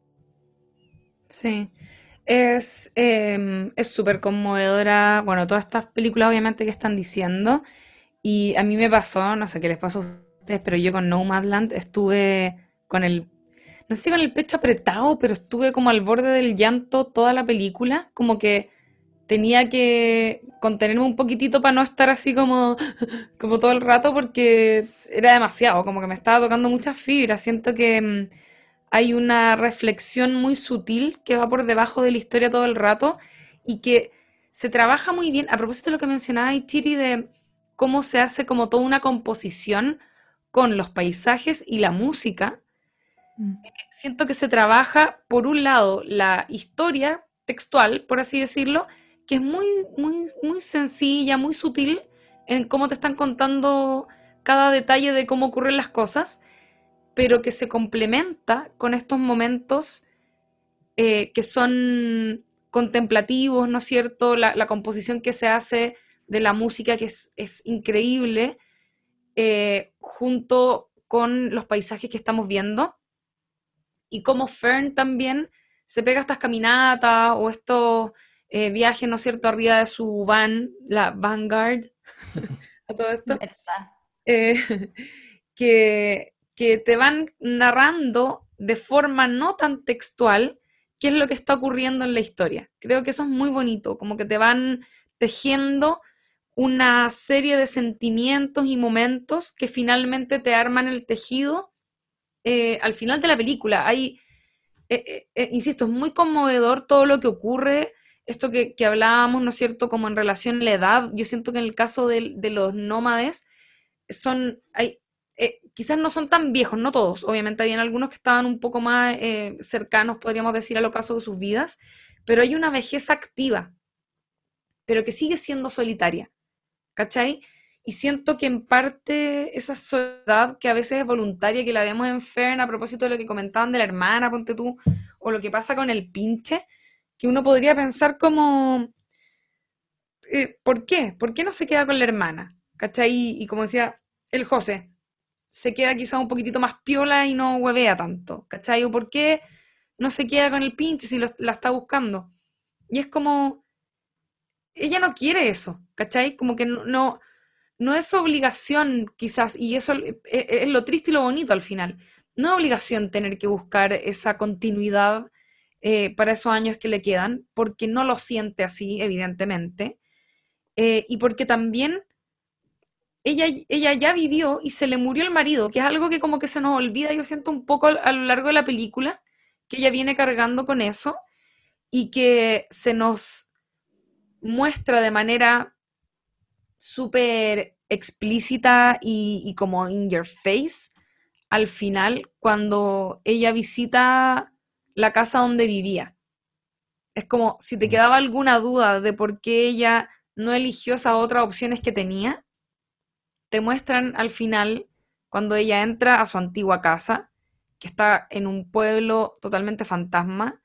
Sí, es eh, súper conmovedora, bueno, todas estas películas obviamente que están diciendo, y a mí me pasó, no sé qué les pasó a ustedes, pero yo con Nomadland estuve con el no sé si con el pecho apretado, pero estuve como al borde del llanto toda la película, como que tenía que contenerme un poquitito para no estar así como, como todo el rato porque era demasiado, como que me estaba tocando muchas fibras. Siento que mm, hay una reflexión muy sutil que va por debajo de la historia todo el rato y que se trabaja muy bien. A propósito de lo que mencionaba Chiri de cómo se hace como toda una composición con los paisajes y la música, Mm. Siento que se trabaja, por un lado, la historia textual, por así decirlo, que es muy, muy, muy sencilla, muy sutil en cómo te están contando cada detalle de cómo ocurren las cosas, pero que se complementa con estos momentos eh, que son contemplativos, ¿no es cierto? La, composición que se hace de la música, que es, es increíble, eh, junto con los paisajes que estamos viendo y cómo Fern también se pega estas caminatas o estos eh, viaje, ¿no es cierto?, arriba de su van, la Vanguard, a todo esto, eh, que, que te van narrando de forma no tan textual qué es lo que está ocurriendo en la historia. Creo que eso es muy bonito, como que te van tejiendo una serie de sentimientos y momentos que finalmente te arman el tejido eh, al final de la película. Hay, eh, eh, insisto, es muy conmovedor todo lo que ocurre, esto que, hablábamos, ¿no es cierto?, como en relación a la edad. Yo siento que en el caso de, los nómades, son, hay, quizás no son tan viejos, no todos, obviamente habían algunos que estaban un poco más cercanos, podríamos decir, al ocaso de sus vidas, pero hay una vejez activa, pero que sigue siendo solitaria. ¿cachai? Y siento que en parte esa soledad que a veces es voluntaria, que la vemos en Fern a propósito de lo que comentaban de la hermana, ponte tú, o lo que pasa con el pinche, que uno podría pensar como, eh, ¿por qué? ¿Por qué no se queda con la hermana? ¿Cachai? Y, como decía el José, se queda quizá un poquitito más piola y no huevea tanto, ¿cachai? ¿O por qué no se queda con el pinche si la está buscando? Y es como, ella no quiere eso, ¿cachai? Como que no, no, es obligación quizás, y eso e, e, es, lo triste y lo bonito al final. No es obligación tener que buscar esa continuidad eh, para esos años que le quedan, porque no lo siente así, evidentemente, eh, y porque también ella, ella ya vivió y se le murió el marido, que es algo que como que se nos olvida, yo siento un poco a lo largo de la película, que ella viene cargando con eso, y que se nos muestra de manera súper explícita y, como in your face al final cuando ella visita la casa donde vivía. Es como si te mm. quedaba alguna duda de por qué ella no eligió esas otras opciones que tenía, te muestran al final cuando ella entra a su antigua casa, que está en un pueblo totalmente fantasma,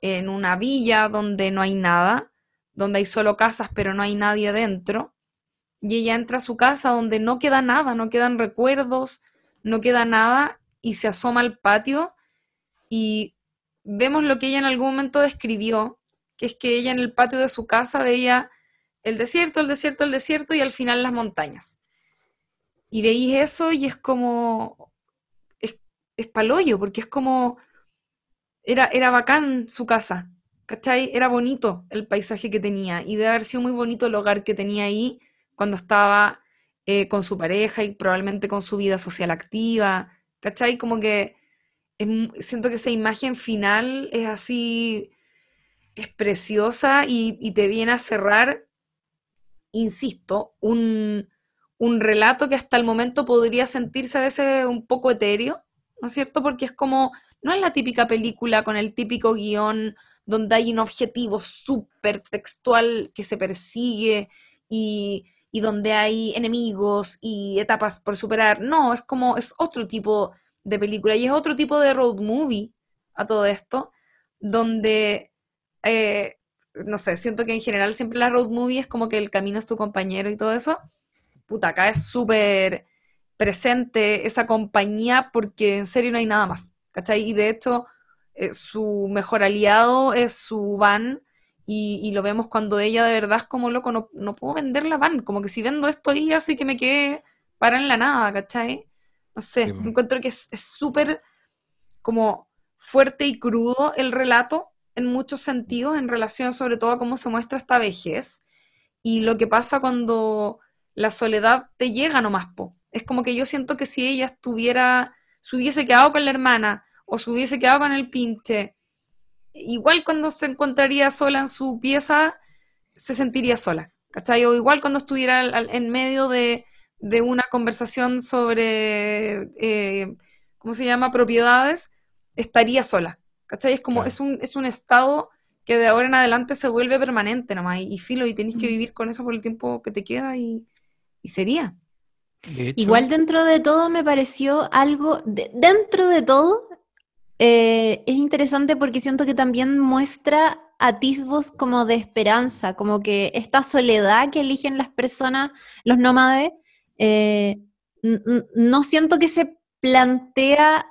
en una villa donde no hay nada, donde hay solo casas pero no hay nadie dentro. Y ella entra a su casa donde no queda nada, no quedan recuerdos, no queda nada y se asoma al patio y vemos lo que ella en algún momento describió, que es que ella en el patio de su casa veía el desierto, el desierto, el desierto y al final las montañas. Y veis eso y es como, es, es paloyo, porque es como, era, era bacán su casa, ¿cachai? Era bonito el paisaje que tenía y debe haber sido muy bonito el hogar que tenía ahí cuando estaba eh, con su pareja y probablemente con su vida social activa, ¿cachai? Como que siento que esa imagen final es así, es preciosa y, te viene a cerrar, insisto, un, un relato que hasta el momento podría sentirse a veces un poco etéreo, ¿no es cierto? Porque es como, no es la típica película con el típico guion donde hay un objetivo súper textual que se persigue y, donde hay enemigos y etapas por superar. No, es como, es otro tipo película y es otro tipo de road movie a todo esto, donde, eh, no sé, siento que en general siempre la road movie es como que el camino es tu compañero y todo eso. Puta, acá es súper presente esa compañía porque en serio no hay nada más, ¿cachai? Y de hecho eh, su mejor aliado es su van y, lo vemos cuando ella de verdad es como loco, no, no puedo vender la van, como que si vendo esto ahí así que me quedé para en la nada, ¿cachai? No sé, encuentro que es súper como fuerte y crudo el relato en muchos sentidos en relación sobre todo a cómo se muestra esta vejez y lo que pasa cuando la soledad te llega nomás, po. Es como que yo siento que si ella estuviera, se hubiese quedado con la hermana, o se hubiese quedado con el pinche, igual cuando se encontraría sola en su pieza, se sentiría sola, ¿cachai? O igual cuando estuviera en medio de, una conversación sobre, eh, ¿cómo se llama?, propiedades, estaría sola, ¿cachai? Es como, es, un, es un estado que de ahora en adelante se vuelve permanente nomás, y, filo, y tenéis que mm. vivir con eso por el tiempo que te queda, y, sería. Igual dentro de todo me pareció algo, dentro de todo, eh, es interesante porque siento que también muestra atisbos como de esperanza, como que esta soledad que eligen las personas, los nómades, eh, no siento que se plantea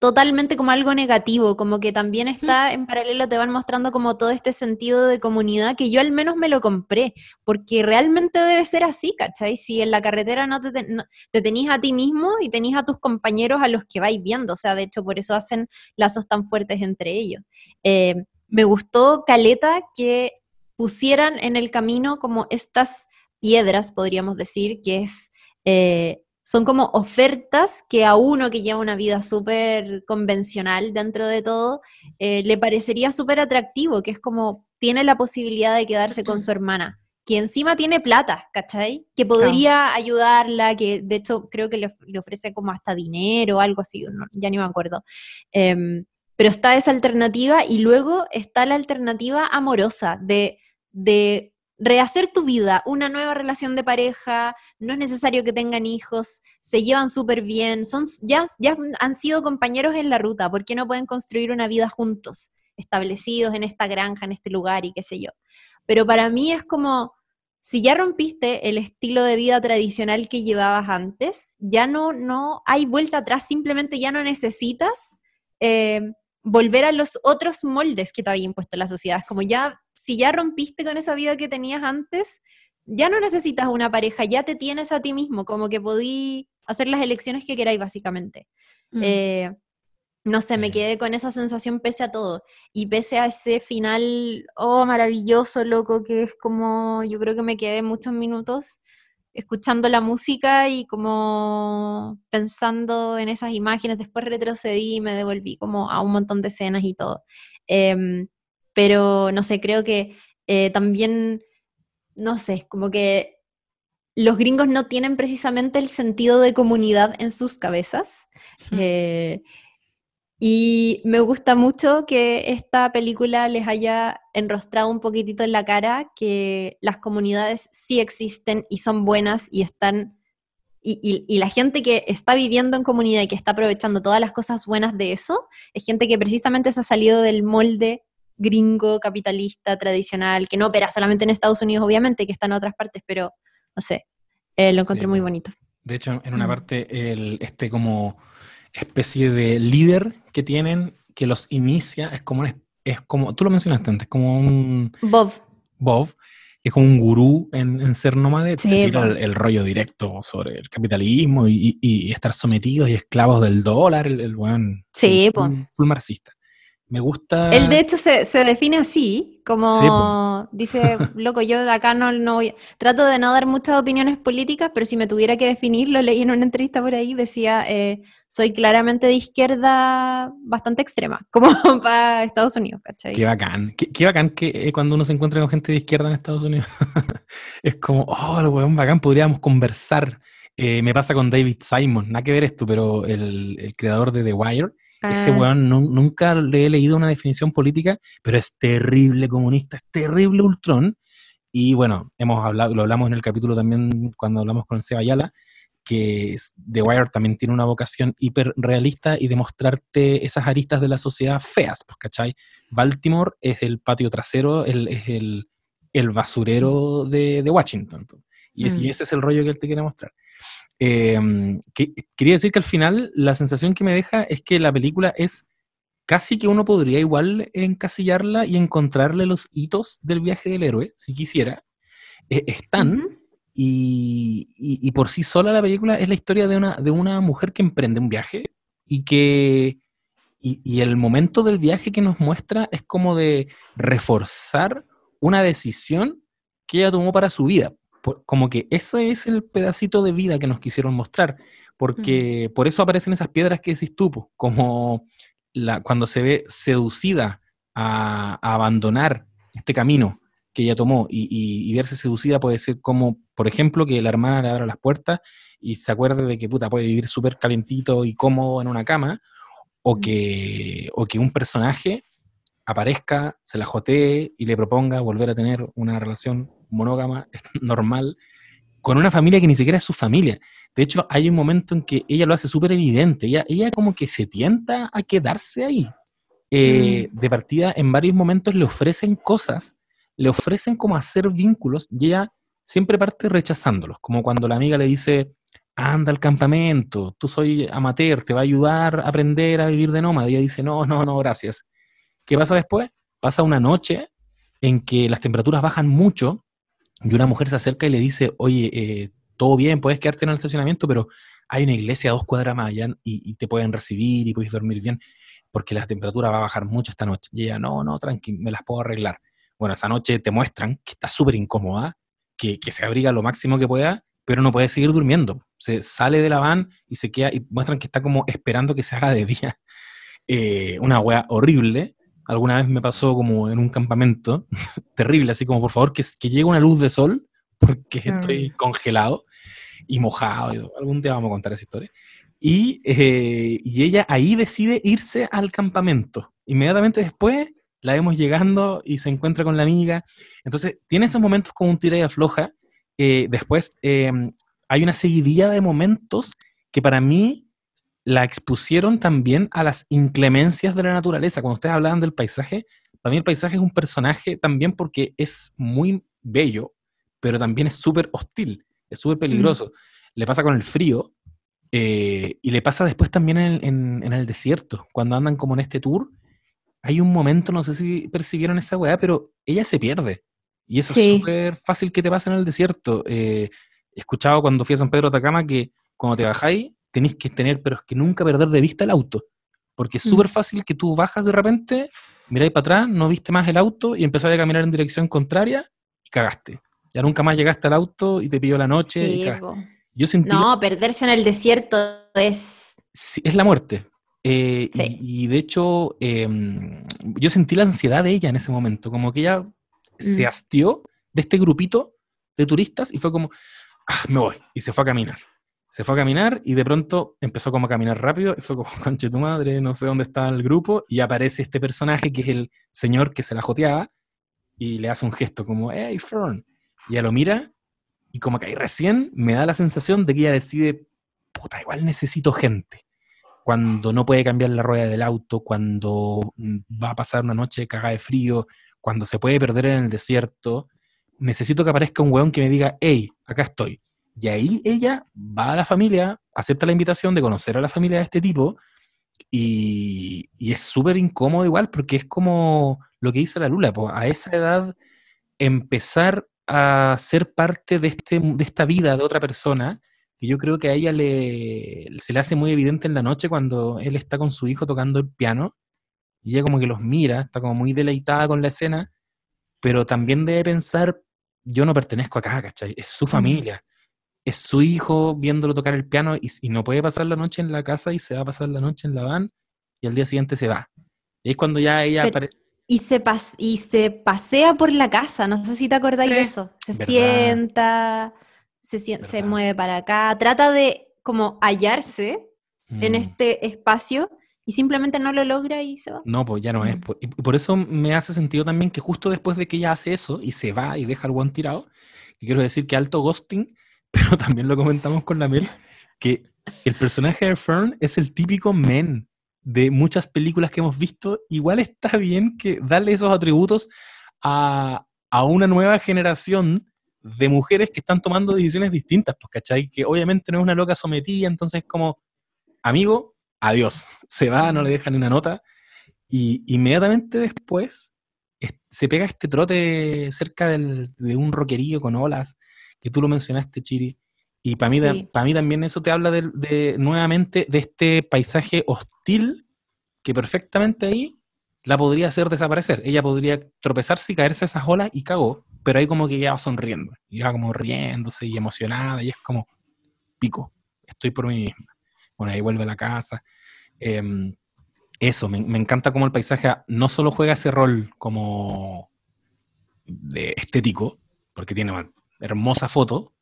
totalmente como algo negativo, como que también está en paralelo, te van mostrando como todo este sentido de comunidad que yo al menos me lo compré, porque realmente debe ser así, ¿cachai? Si en la carretera no te, te tenís a ti mismo y tenís a tus compañeros a los que vais viendo, o sea, de hecho por eso hacen lazos tan fuertes entre ellos. Eh, me gustó Caleta que pusieran en el camino como estas piedras, podríamos decir, que es... Eh, son como ofertas que a uno que lleva una vida súper convencional dentro de todo, eh, le parecería súper atractivo, que es como tiene la posibilidad de quedarse con su hermana, que encima tiene plata, ¿cachai? Que podría ayudarla, que de hecho creo que le, ofrece como hasta dinero o algo así, ya ni me acuerdo. Em, pero está esa alternativa y luego está la alternativa amorosa de, de rehacer tu vida, una nueva relación de pareja, no es necesario que tengan hijos, se llevan súper bien, son, ya, ya han sido compañeros en la ruta, ¿por qué no pueden construir una vida juntos, establecidos en esta granja, en este lugar y qué sé yo? Pero para mí es como, si ya rompiste el estilo de vida tradicional que llevabas antes, ya no, no hay vuelta atrás, simplemente ya no necesitas eh, volver a los otros moldes que te había impuesto la sociedad. Como ya si ya rompiste con esa vida que tenías antes, ya no necesitas una pareja, ya te tienes a ti mismo, como que podí hacer las elecciones que queráis, básicamente. Mm. Eh, no sé, me quedé con esa sensación pese a todo. Y pese a ese final, oh, maravilloso, loco, que es como, yo creo que me quedé muchos minutos escuchando la música y como pensando en esas imágenes. Después retrocedí y me devolví como a un montón de escenas y todo. Em, pero no sé, creo que eh, también, no sé, como que los gringos no tienen precisamente el sentido de comunidad en sus cabezas. Eh, y me gusta mucho que esta película les haya enrostrado un poquitito en la cara que las comunidades sí existen y son buenas y están... Y, y, la gente que está viviendo en comunidad y que está aprovechando todas las cosas buenas de eso, es gente que precisamente se ha salido del molde gringo, capitalista, tradicional, que no opera solamente en Estados Unidos, obviamente, que está en otras partes, pero no sé, eh, lo encontré muy bonito. De hecho, en una mm. parte, el, este como especie de líder que tienen, que los inicia, es como, es como, tú lo mencionaste antes, como un... Bob. Bob, que es como un gurú en, ser nómade, se tira el, rollo directo sobre el capitalismo y, estar sometidos y esclavos del dólar, el, buen... Sí, full marxista. Me gusta. Él de hecho se, define así, como dice, loco, yo acá no, no voy, trato de no dar muchas opiniones políticas, pero si me tuviera que definir, lo leí en una entrevista por ahí, decía, eh, soy claramente de izquierda bastante extrema, como para Estados Unidos, ¿cachai? Qué bacán, qué, bacán que eh, cuando uno se encuentra con gente de izquierda en Estados Unidos, es como, oh, el weón bacán, podríamos conversar. Eh, me pasa con David Simon, nada que ver esto, pero el, el creador de The Wire, ese ah. weón nunca le he leído una definición política, pero es terrible comunista, es terrible ultrón. Y bueno, hemos hablado, lo hablamos en el capítulo también cuando hablamos con el Seba Ayala, que The Wire también tiene una vocación hiperrealista y de mostrarte esas aristas de la sociedad feas, pues, ¿cachai? Baltimore es el patio trasero, es el, basurero de, Washington. Pues. Y, y, mm. ese es el rollo que él te quiere mostrar. Em, quería decir que al final la sensación que me deja es que la película es casi que uno podría igual encasillarla y encontrarle los hitos del viaje del héroe, si quisiera. E, están, y, por sí sola la película es la historia de una, de una mujer que emprende un viaje y que... y el momento del viaje que nos muestra es como de reforzar una decisión que ella tomó para su vida como que ese es el pedacito de vida que nos quisieron mostrar, porque por eso aparecen esas piedras que decís tú, como la, cuando se ve seducida a, abandonar este camino que ella tomó y, verse seducida puede ser como, por ejemplo, que la hermana le abra las puertas y se acuerde de que puta puede vivir súper calentito y cómodo en una cama, o que, o que un personaje aparezca, se la jotee y le proponga volver a tener una relación monógama, normal, con una familia que ni siquiera es su familia. De hecho, hay un momento en que ella lo hace súper evidente, ella, ella como que se tienta a quedarse ahí. Eh, mm. De partida, en varios momentos le ofrecen cosas, le ofrecen como hacer vínculos y ella siempre parte rechazándolos, como cuando la amiga le dice, anda al campamento, tú soy amateur, te va a ayudar a aprender a vivir de nómada. Y ella dice, no, no, no, gracias. ¿Qué pasa después? Pasa una noche en que las temperaturas bajan mucho y una mujer se acerca y le dice, oye, eh, todo bien, puedes quedarte en el estacionamiento, pero hay una iglesia a dos cuadras más allá y, te pueden recibir y puedes dormir bien, porque la temperatura va a bajar mucho esta noche. Y ella, no, no, tranqui, me las puedo arreglar. Bueno, esa noche te muestran que está súper incómoda, que, que, se abriga lo máximo que pueda, pero no puede seguir durmiendo. Se sale de la van y se queda, y muestran que está como esperando que se haga de día. Eh, una wea horrible. Alguna vez me pasó como en un campamento, terrible, así como por favor que, que llegue una luz de sol, porque estoy congelado y mojado. algún día vamos a contar esa historia. Y, eh, y, ella ahí decide irse al campamento. Inmediatamente después la vemos llegando y se encuentra con la amiga. Entonces, tiene esos momentos como un tira y afloja. Eh, después em, hay una seguidilla de momentos que para mí la expusieron también a las inclemencias de la naturaleza. Cuando ustedes hablaban del paisaje, para mí el paisaje es un personaje también porque es muy bello, pero también es súper hostil es súper peligroso. Le pasa con el frío eh, y le pasa después también en, el desierto, cuando andan como en este tour. Hay un momento, no sé si percibieron esa weá, pero ella se pierde. Y eso es súper fácil que te pase en el desierto. Eh, he escuchado cuando fui a San Pedro de Atacama que cuando te bajáis tenéis que tener, pero es que nunca perder de vista el auto. Porque es súper mm. fácil que tú bajas de repente, miráis para atrás, no viste más el auto y empezáis a caminar en dirección contraria y cagaste. Ya nunca más llegaste al auto y te pilló la noche. y yo sentí... No, perderse en el desierto es... es la muerte. Eh, y, de hecho, em, yo sentí la ansiedad de ella en ese momento, como que ella se mm. hastió de este grupito de turistas y fue como, ah, me voy, y se fue a caminar. Se fue a caminar y de pronto empezó como a caminar rápido y fue como, conche tu madre, no sé dónde está el grupo, y aparece este personaje que es el señor que se la joteaba y le hace un gesto como, hey, Fern, y ella lo mira y como que ahí recién me da la sensación de que ella decide, puta, igual necesito gente. Cuando no puede cambiar la rueda del auto, cuando va a pasar una noche cagada de frío, cuando se puede perder en el desierto, necesito que aparezca un weón que me diga, hey, acá estoy. Y ahí ella va a la familia, acepta la invitación de conocer a la familia de este tipo y, y es súper incómodo igual porque es como lo que dice la Lula, a esa edad empezar a ser parte de, este, de esta vida de otra persona, que yo creo que a ella le, se le hace muy evidente en la noche cuando él está con su hijo tocando el piano, y ella como que los mira, está como muy deleitada con la escena, pero también debe pensar, yo no pertenezco acá, ¿cachai? Es su familia, es su hijo viéndolo tocar el piano y, no puede pasar la noche en la casa y se va a pasar la noche en la van y al día siguiente se va. Y es cuando ya ella y se, y se pasea por la casa, no sé si te acordáis de eso. Se sienta, se, se mueve para acá, trata de como hallarse en mm. este espacio y simplemente no lo logra y se va. No, pues ya no es. Mm. Y por eso me hace sentido también que justo después de que ella hace eso y se va y deja al one tirado, que quiero decir que alto ghosting, pero también lo comentamos con la Mel, que el personaje de Fern es el típico men de muchas películas que hemos visto, igual está bien que darle esos atributos a, una nueva generación de mujeres que están tomando decisiones distintas, pues, ¿cachai? Que obviamente no es una loca sometida, entonces como, amigo, adiós, se va, no le deja ni una nota, y inmediatamente después se pega este trote cerca de un roquerío con olas, que tú lo mencionaste, Chiri, y para mí, mí también eso te habla de, nuevamente de este paisaje hostil que perfectamente ahí la podría hacer desaparecer. Ella podría tropezarse y caerse a esas olas y cagó, pero ahí como que ya va sonriendo, y va como riéndose y emocionada, y es como, pico, estoy por mí misma. Bueno, ahí vuelve a la casa. Em, eso, me, me, encanta cómo el paisaje no solo juega ese rol como de estético, porque tiene hermosa foto,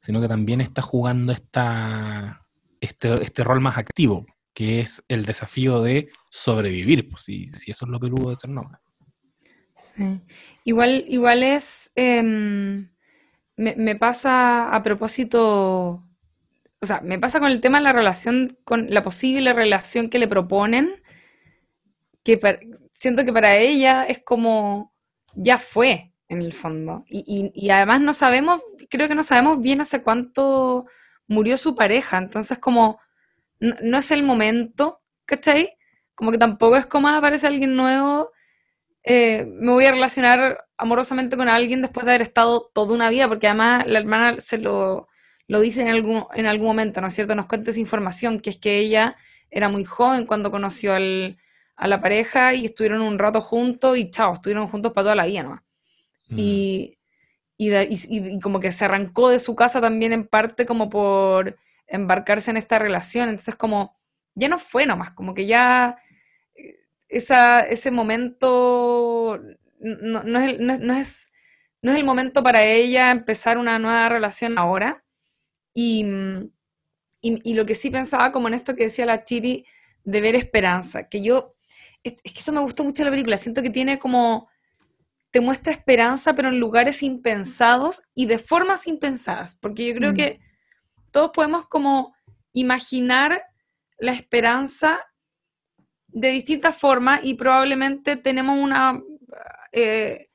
sino que también está jugando esta, este, este rol más activo, que es el desafío de sobrevivir, pues si, si eso es lo peludo de ser nómada. Sí. Igual, igual es. Em, me, pasa a propósito. O sea, me pasa con el tema de la relación, con la posible relación que le proponen, que siento que para ella es como. Ya fue en el fondo. Y, y, además no sabemos, creo que no sabemos bien hace cuánto murió su pareja, entonces como no, es el momento, ¿cachai? Como que tampoco es como ah, aparece alguien nuevo, eh, me voy a relacionar amorosamente con alguien después de haber estado toda una vida, porque además la hermana se lo, lo dice en algún, en algún momento, ¿no es cierto? Nos cuenta esa información, que es que ella era muy joven cuando conoció al, a la pareja y estuvieron un rato juntos y chao, estuvieron juntos para toda la vida nomás. Mm. Y, y, como que se arrancó de su casa también en parte como por embarcarse en esta relación. Entonces como ya no fue nomás, como que ya eh, esa, ese momento no, no, es, no, es, no es el momento para ella empezar una nueva relación ahora. Y, y, lo que sí pensaba como en esto que decía la Chiri de ver esperanza, que yo, es, que eso me gustó mucho la película, siento que tiene como, te muestra esperanza, pero en lugares impensados y de formas impensadas, porque yo creo mm. que todos podemos como imaginar la esperanza de distintas formas y probablemente tenemos una, eh,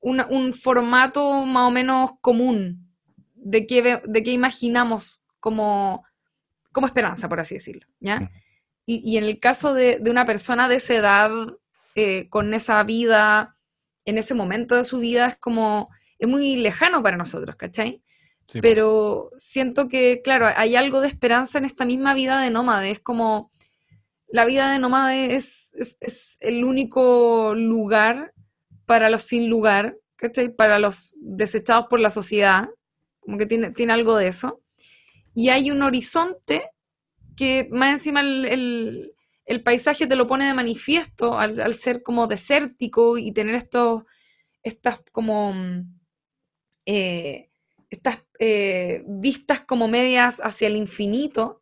un formato más o menos común de qué, de qué imaginamos como, como esperanza, por así decirlo, ¿ya? Y, en el caso de, una persona de esa edad, eh, con esa vida, en ese momento de su vida, es como, es muy lejano para nosotros, ¿cachai? Pero siento que, claro, hay algo de esperanza en esta misma vida de nómade, es como, la vida de nómade es, es el único lugar para los sin lugar, ¿cachai? Para los desechados por la sociedad, como que tiene, tiene algo de eso. Y hay un horizonte que más encima el, paisaje te lo pone de manifiesto al, ser como desértico y tener estos, estas como... Eh, estas eh, vistas como medias hacia el infinito,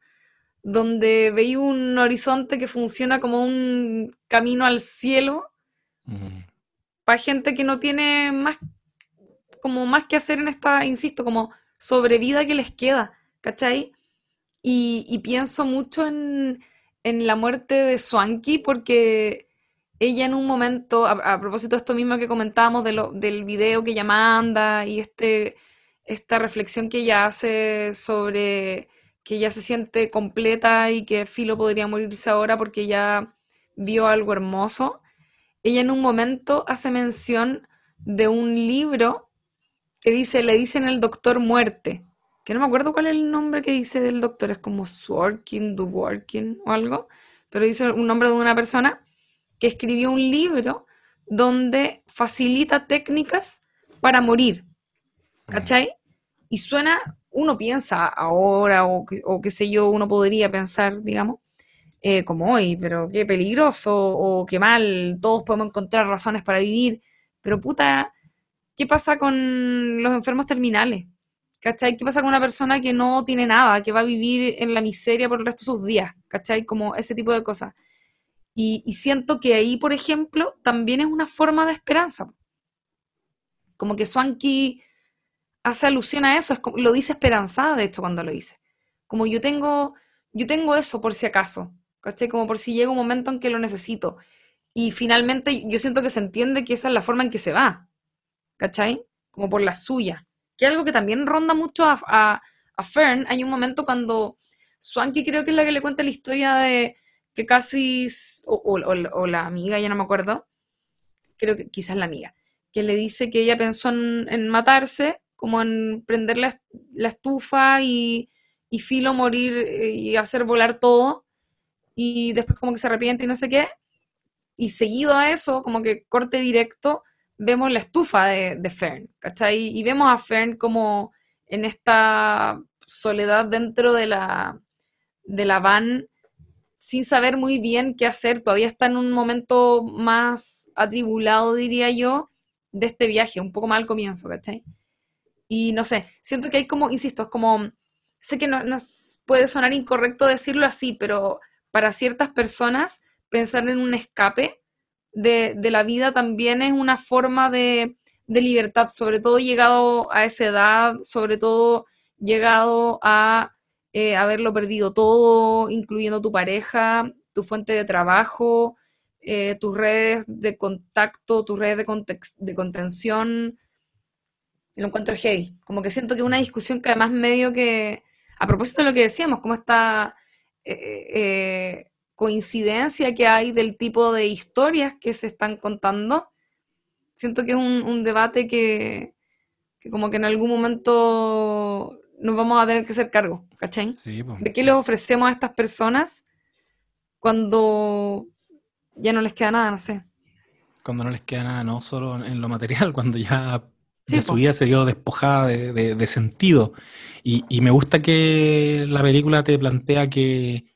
donde veis un horizonte que funciona como un camino al cielo, para gente que no tiene más como más que hacer en esta, insisto, como sobrevida que les queda, ¿cachai? Y, pienso mucho en, la muerte de Swanky porque ella en un momento, a, propósito de esto mismo que comentábamos del video que ella manda y este, esta reflexión que ella hace sobre que ella se siente completa y que Filo podría morirse ahora porque ella vio algo hermoso, ella en un momento hace mención de un libro que dice, le dicen el doctor muerte, que no me acuerdo cuál es el nombre que dice del doctor, es como Sworkin, Duworkin o algo, pero dice un nombre de una persona que escribió un libro donde facilita técnicas para morir, ¿cachai? Y suena, uno piensa ahora, o, o qué sé yo, uno podría pensar, digamos, eh, como hoy, pero qué peligroso o qué mal, todos podemos encontrar razones para vivir, pero puta, ¿qué pasa con los enfermos terminales? ¿Cachai? ¿Qué pasa con una persona que no tiene nada, que va a vivir en la miseria por el resto de sus días? ¿Cachai? Como ese tipo de cosas. Y, siento que ahí, por ejemplo, también es una forma de esperanza. Como que Swanky hace alusión a eso, es como, lo dice esperanzada, de hecho, cuando lo dice. Como yo tengo, yo tengo eso por si acaso, ¿cachai? Como por si llega un momento en que lo necesito. Y finalmente yo siento que se entiende que esa es la forma en que se va, ¿cachai? Como por la suya. Que algo que también ronda mucho a, Fern. Hay un momento cuando Swanky creo que es la que le cuenta la historia de que casi, o, la amiga, ya no me acuerdo, creo que quizás la amiga, que le dice que ella pensó en, matarse, como en prender la, estufa y, y, filo morir eh, y hacer volar todo, y después como que se arrepiente y no sé qué, y seguido a eso, como que corte directo, vemos la estufa de, Fern, ¿cachai? Y vemos a Fern como en esta soledad dentro de la, de la van, sin saber muy bien qué hacer, todavía está en un momento más atribulado, diría yo, de este viaje, un poco más al comienzo, ¿cachai? Y no sé, siento que hay como, insisto, es como, sé que no, nos puede sonar incorrecto decirlo así, pero para ciertas personas pensar en un escape de, la vida también es una forma de, libertad, sobre todo llegado a esa edad, sobre todo llegado a eh, haberlo perdido todo, incluyendo tu pareja, tu fuente de trabajo, eh, tus redes de contacto, tus redes de, de contención. Lo encuentro heavy. Como que siento que es una discusión que además medio que a propósito de lo que decíamos, como esta eh, eh, coincidencia que hay del tipo de historias que se están contando, siento que es un, debate que, como que en algún momento nos vamos a tener que hacer cargo, ¿cachai? ¿De qué les ofrecemos a estas personas cuando ya no les queda nada, no sé? Cuando no les queda nada, no solo en lo material, cuando ya de su vida se vio despojada de, sentido. Y, me gusta que la película te plantea que,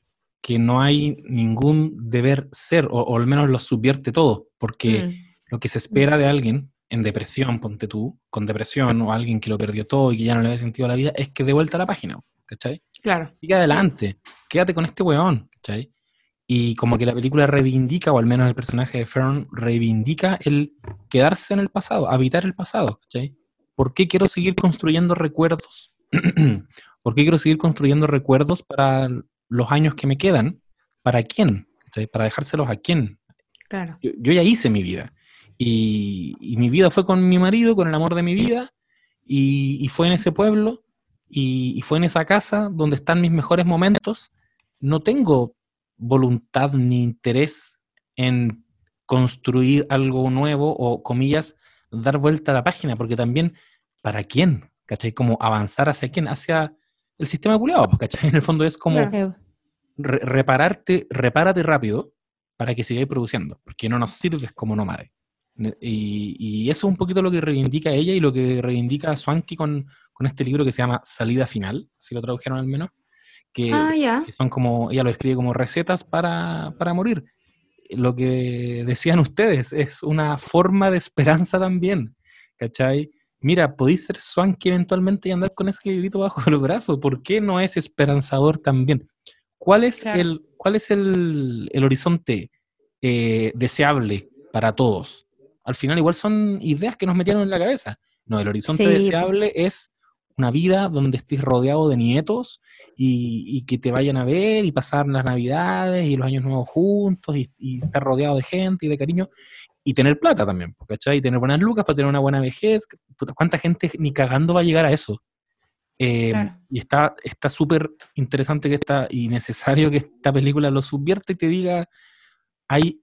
no hay ningún deber ser, o, al menos lo subvierte todo, porque mm. lo que se espera de alguien en depresión, ponte tú, con depresión, o alguien que lo perdió todo y que ya no le ve sentido a la vida, es que de vuelta a la página, ¿cachai? Claro. Sigue adelante, quédate con este weón, ¿cachai? Y como que la película reivindica, o al menos el personaje de Fern reivindica el quedarse en el pasado, habitar el pasado, ¿cachai? ¿Por qué quiero seguir construyendo recuerdos? ¿Por qué quiero seguir construyendo recuerdos para los años que me quedan? ¿Para quién? ¿Para dejárselos a quién? Claro. Yo, ya hice mi vida. Y, mi vida fue con mi marido, con el amor de mi vida, y, fue en ese pueblo, y, y, fue en esa casa donde están mis mejores momentos. No tengo voluntad ni interés en construir algo nuevo o, comillas, dar vuelta a la página, porque también, ¿para quién? ¿Cachai? Como avanzar hacia quién? Hacia el sistema culiado, pues, ¿cachai? En el fondo es como repararte, repárate rápido para que sigáis produciendo, porque no nos sirves como nómade. Y, y, eso es un poquito lo que reivindica ella y lo que reivindica Swanky con, con este libro que se llama Salida Final, si lo tradujeron al menos, Ah, que, son como, ella lo escribe como recetas para, morir. Lo que decían ustedes es una forma de esperanza también, ¿cachai? Mira, podéis ser swanky eventualmente y andar con ese librito bajo el brazo. ¿Por qué no es esperanzador también? ¿Cuál es el, cuál es el, horizonte eh, deseable para todos? Al final igual son ideas que nos metieron en la cabeza. No, el horizonte deseable es una vida donde estés rodeado de nietos y, que te vayan a ver y pasar las navidades y los años nuevos juntos y, estar rodeado de gente y de cariño y tener plata también, ¿cachai? Y tener buenas lucas para tener una buena vejez. ¿Cuánta gente ni cagando va a llegar a eso? Eh, y está súper interesante que está, y necesario que esta película lo subvierta y te diga, hay,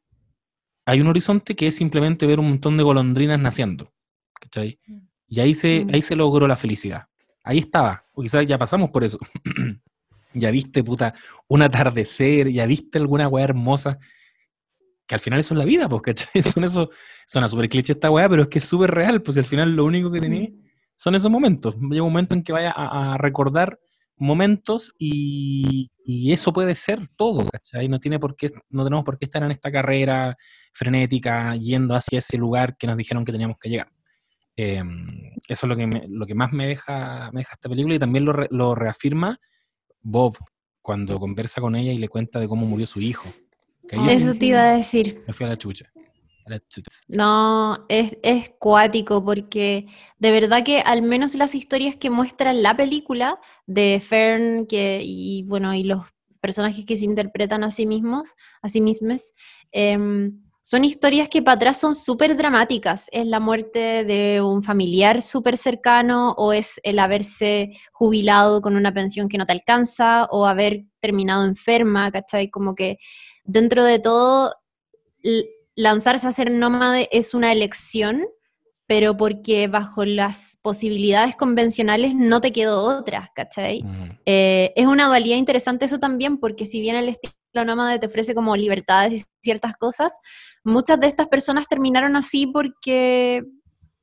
hay un horizonte que es simplemente ver un montón de golondrinas naciendo. ¿cachai? Mm. Y ahí se, mm. ahí se logró la felicidad ahí estaba, o quizás ya pasamos por eso. ya viste, puta, un atardecer, ya viste alguna weá hermosa, que al final eso es la vida, pues, ¿cachai? Son eso, suena súper cliché esta weá, pero es que es súper real, pues al final lo único que tenés son esos momentos. Llega un momento en que vaya a, recordar momentos y, y, eso puede ser todo, ¿cachai? No, tiene por qué, no tenemos por qué estar en esta carrera frenética yendo hacia ese lugar que nos dijeron que teníamos que llegar. Em, eso es lo que, lo que más me deja, me deja esta película y también lo, lo, reafirma Bob cuando conversa con ella y le cuenta de cómo murió su hijo. Eso te iba a decir. Me fui a la chucha. No, es, es cuático porque de verdad que al menos las historias que muestran la película de Fern que, y bueno, y los personajes que se interpretan a sí mismos, a sí mismos, em, son historias que para atrás son súper dramáticas. Es la muerte de un familiar súper cercano o es el haberse jubilado con una pensión que no te alcanza o haber terminado enferma, ¿cachai? Como que dentro de todo, lanzarse a ser nómade es una elección, pero porque bajo las posibilidades convencionales no te quedó otra, ¿cachai? Mm. Eh, es una dualidad interesante eso también, porque si bien el estilo nómade te ofrece como libertades y ciertas cosas, muchas de estas personas terminaron así porque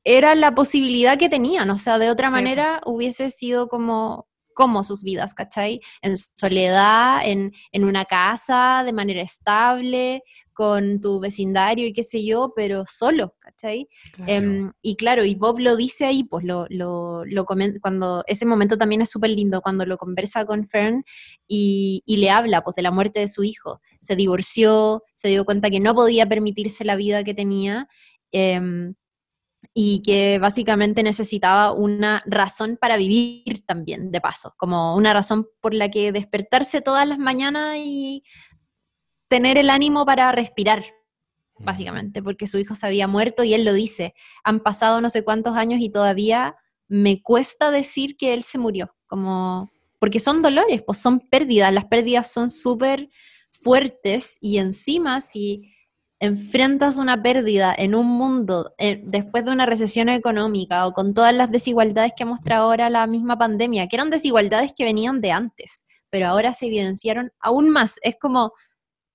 era la posibilidad que tenían, o sea, de otra manera hubiese sido como, como sus vidas, ¿cachai? En soledad, en, en una casa, de manera estable, con tu vecindario y qué sé yo, pero solo, ¿cachai? Em, y claro, y Bob lo dice ahí, pues lo, lo, lo cuando ese momento también es súper lindo, cuando lo conversa con Fern y, y, le habla pues de la muerte de su hijo. Se divorció, se dio cuenta que no podía permitirse la vida que tenía. Em, y que básicamente necesitaba una razón para vivir también, de paso, como una razón por la que despertarse todas las mañanas y tener el ánimo para respirar, básicamente, porque su hijo se había muerto y él lo dice, han pasado no sé cuántos años y todavía me cuesta decir que él se murió, como porque son dolores, pues son pérdidas, las pérdidas son súper fuertes y encima si enfrentas una pérdida en un mundo eh, después de una recesión económica o con todas las desigualdades que mostrado ahora la misma pandemia, que eran desigualdades que venían de antes, pero ahora se evidenciaron aún más. Es como,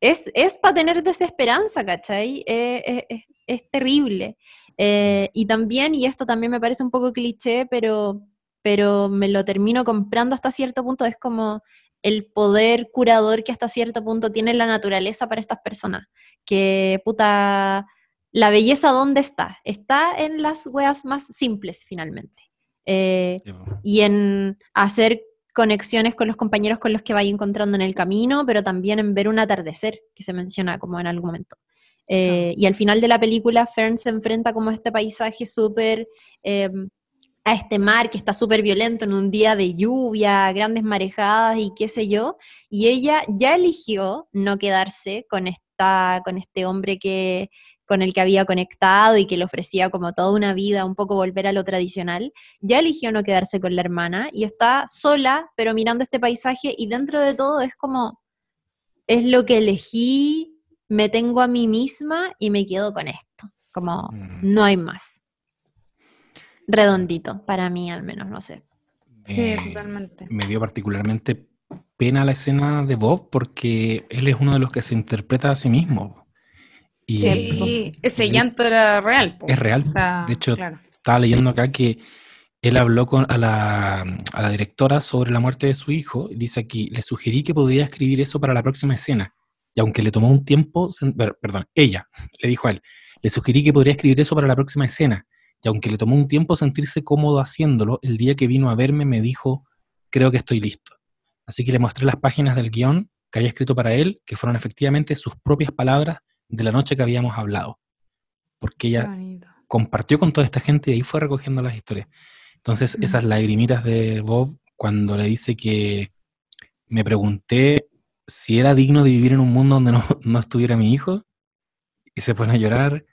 es, es para tener desesperanza, ¿cachai? Eh, eh, es terrible. y también, y esto también me parece un poco cliché, pero, pero me lo termino comprando hasta cierto punto, es como el poder curador que hasta cierto punto tiene la naturaleza para estas personas. Que puta, la belleza dónde está? Está en las weas más simples finalmente. Eh, y en hacer conexiones con los compañeros con los que vaya encontrando en el camino, pero también en ver un atardecer, que se menciona como en algún momento. Eh, y al final de la película, Fern se enfrenta como a este paisaje súper em, a este mar que está súper violento en un día de lluvia, grandes marejadas y qué sé yo, y ella ya eligió no quedarse con, esta, con este hombre que, con el que había conectado y que le ofrecía como toda una vida, un poco volver a lo tradicional, ya eligió no quedarse con la hermana y está sola, pero mirando este paisaje y dentro de todo es como, es lo que elegí, me tengo a mí misma y me quedo con esto, como mm. no hay más redondito, para mí al menos, no sé. Sí, totalmente. Me dio particularmente pena la escena de Bob porque él es uno de los que se interpreta a sí mismo. Y sí, ese llanto era real. Es real. de hecho, estaba leyendo acá que él habló con, a, la, a la directora sobre la muerte de su hijo. Dice aquí, le sugerí que podría escribir eso para la próxima escena. Y aunque le tomó un tiempo, perdón, ella le dijo a él, le sugerí que podría escribir eso para la próxima escena y aunque le tomó un tiempo sentirse cómodo haciéndolo, el día que vino a verme me dijo, creo que estoy listo. Así que le mostré las páginas del guion que había escrito para él, que fueron efectivamente sus propias palabras de la noche que habíamos hablado. Porque ella compartió con toda esta gente y ahí fue recogiendo las historias. Entonces, esas lagrimitas de Bob, cuando le dice que me pregunté si era digno de vivir en un mundo donde no, no estuviera mi hijo, y se pone a llorar,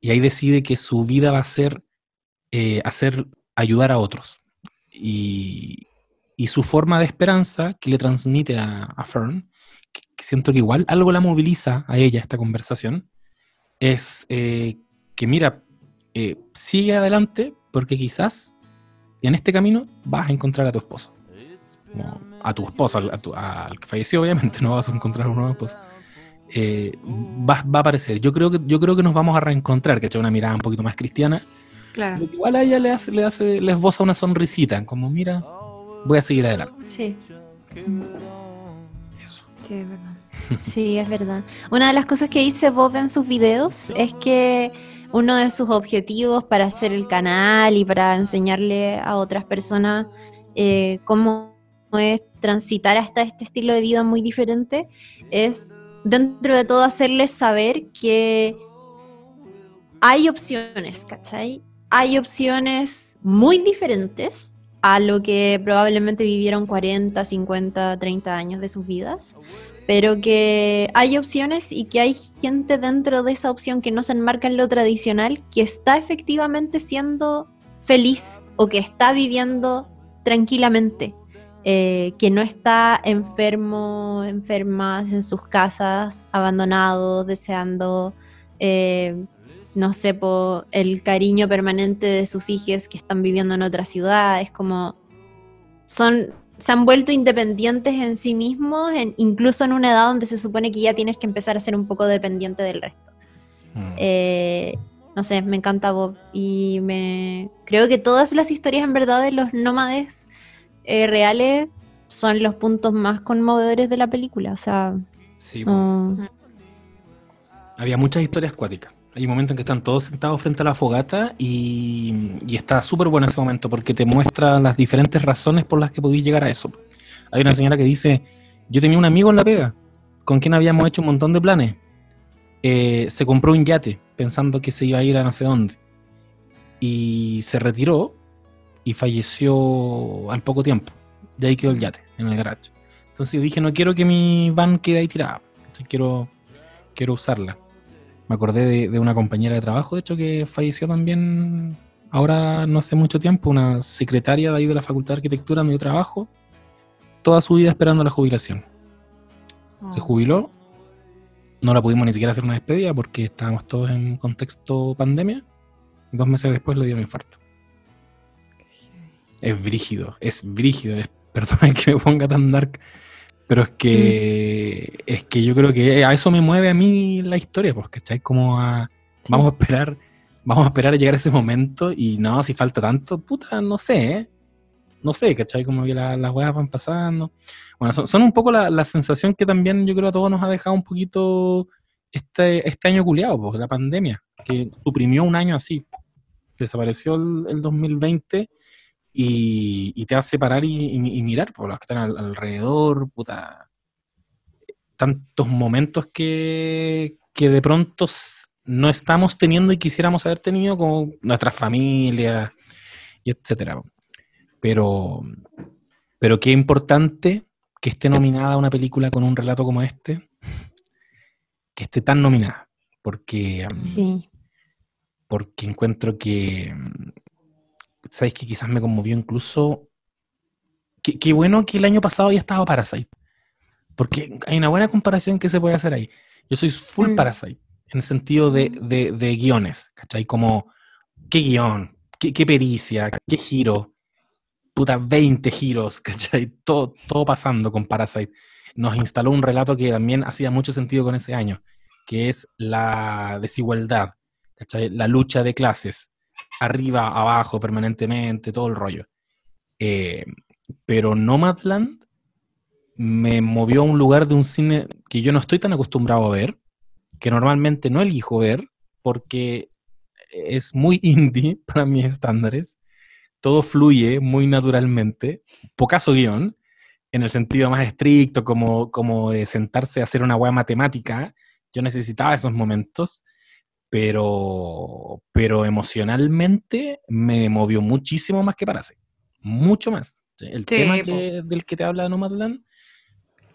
y ahí decide que su vida va a ser eh, hacer, ayudar a otros. Y, su forma de esperanza que le transmite a, Fern, que, siento que igual algo la moviliza a ella esta conversación, es eh, que mira, eh, sigue adelante porque quizás en este camino vas a encontrar a tu esposo. a tu esposo, al que falleció obviamente, no vas a encontrar a un nuevo esposo eh, va, a aparecer. Yo creo que yo creo que nos vamos a reencontrar, que hecho una mirada un poquito más cristiana. Claro. Igual a ella le hace, le hace, le esboza una sonrisita, como mira, voy a seguir adelante. Sí. Eso. Sí, es verdad. Sí, es verdad. Una de las cosas que dice Bob en sus videos es que uno de sus objetivos para hacer el canal y para enseñarle a otras personas eh, cómo es transitar hasta este estilo de vida muy diferente es dentro de todo hacerles saber que hay opciones, ¿cachai? Hay opciones muy diferentes a lo que probablemente vivieron 40, 50, 30 años de sus vidas, pero que hay opciones y que hay gente dentro de esa opción que no se enmarca en lo tradicional, que está efectivamente siendo feliz o que está viviendo tranquilamente. Eh, que no está enfermo, enfermas en sus casas, abandonados, deseando, eh, no sé, por el cariño permanente de sus hijos que están viviendo en otra ciudad. Es como, son, se han vuelto independientes en sí mismos, incluso en una edad donde se supone que ya tienes que empezar a ser un poco dependiente del resto. Mm. Eh, no sé, me encanta Bob y me creo que todas las historias en verdad de los nómades eh, reales son los puntos más conmovedores de la película. O sea, sí, había muchas historias acuáticas. Hay un momento en que están todos sentados frente a la fogata y, está súper bueno ese momento porque te muestra las diferentes razones por las que podías llegar a eso. Hay una señora que dice, yo tenía un amigo en La Vega con quien habíamos hecho un montón de planes. Eh, se compró un yate pensando que se iba a ir a no sé dónde. Y se retiró y falleció al poco tiempo. De ahí quedó el yate, en el garage. Entonces yo dije, no quiero que mi van quede ahí tirada. quiero, quiero usarla. Me acordé de, una compañera de trabajo, de hecho, que falleció también ahora no hace mucho tiempo, una secretaria de ahí de la Facultad de Arquitectura donde yo trabajo. toda su vida esperando la jubilación. Se Oh. jubiló, no la pudimos ni siquiera hacer una despedida porque estábamos todos en contexto pandemia. Dos meses después le dio un infarto. Es brígido, es brígido. Es, perdón que me ponga tan dark, pero es que es que yo creo que a eso me mueve a mí la historia, pues, ¿cachai? Como a Sí. vamos a esperar, vamos a esperar a llegar a ese momento y no, si falta tanto, puta, no sé, ¿eh? No sé, ¿cachai? Como que la- las weas van pasando. Bueno, son, son un poco la, la sensación que también yo creo a todos nos ha dejado un poquito este, este año culiado, pues, la pandemia, que suprimió un año así. Desapareció el, el 2020 y, y te hace parar y, y- y mirar por los que están al- alrededor, puta. Tantos momentos que, que de pronto no estamos teniendo y quisiéramos haber tenido como nuestras familias y etcétera. Pero, pero qué importante que esté nominada una película con un relato como este, que esté tan nominada, porque, um, Sí. porque encuentro que, sabes que quizás me conmovió incluso, qué qué bueno que el año pasado ya estaba Parasite, porque hay una buena comparación que se puede hacer ahí. Yo soy full Mm. Parasite, en el sentido de, de- de guiones, ¿cachai? Como, ¿qué guion? ¿Qué, qué pericia? ¿Qué giro? Puta, 20 giros, ¿cachai? Todo, todo pasando con Parasite. Nos instaló un relato que también hacía mucho sentido con ese año, que es la desigualdad, ¿cachai? La lucha de clases, arriba, abajo, permanentemente, todo el rollo. Eh, pero Nomadland me movió a un lugar de un cine que yo no estoy tan acostumbrado a ver, que normalmente no elijo ver, porque es muy indie para mis estándares. Todo fluye muy naturalmente, pocaso guion, en el sentido más estricto, como, como de sentarse a hacer una hueá matemática. Yo necesitaba esos momentos, pero, pero emocionalmente me movió muchísimo más que Parasite. Mucho más. El Sí, tema que- del que te habla Nomadland,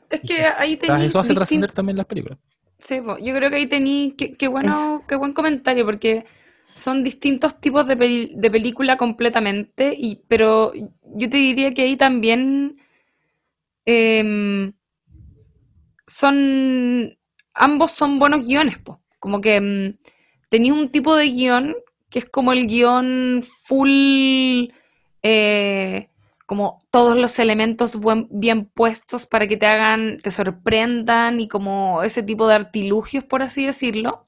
Es que ahí tení eso hace trascender también las películas. Sí, po, yo creo que ahí tení, qué, qué bueno, qué buen comentario, porque son distintos tipos de, peli- de película completamente, y, pero yo te diría que ahí también em, son, ambos son buenos guiones, po. Como que mm, tenéis un tipo de guion que es como el guion full, eh, como todos los elementos bien puestos para que te hagan, te sorprendan y como ese tipo de artilugios, por así decirlo.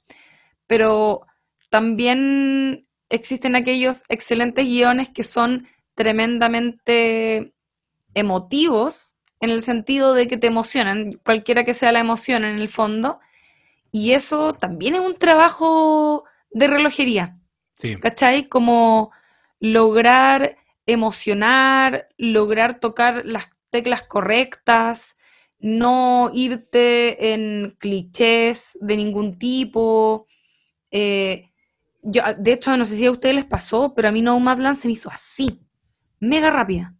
Pero también existen aquellos excelentes guiones que son tremendamente emotivos en el sentido de que te emocionan, cualquiera que sea la emoción en el fondo. Y eso también es un trabajo de relojería. Sí. ¿cachai? Como lograr emocionar, lograr tocar las teclas correctas, no irte en clichés de ningún tipo. Eh, yo, de hecho, no sé si a ustedes les pasó, pero a mí Nomadland se me hizo así, mega rápida.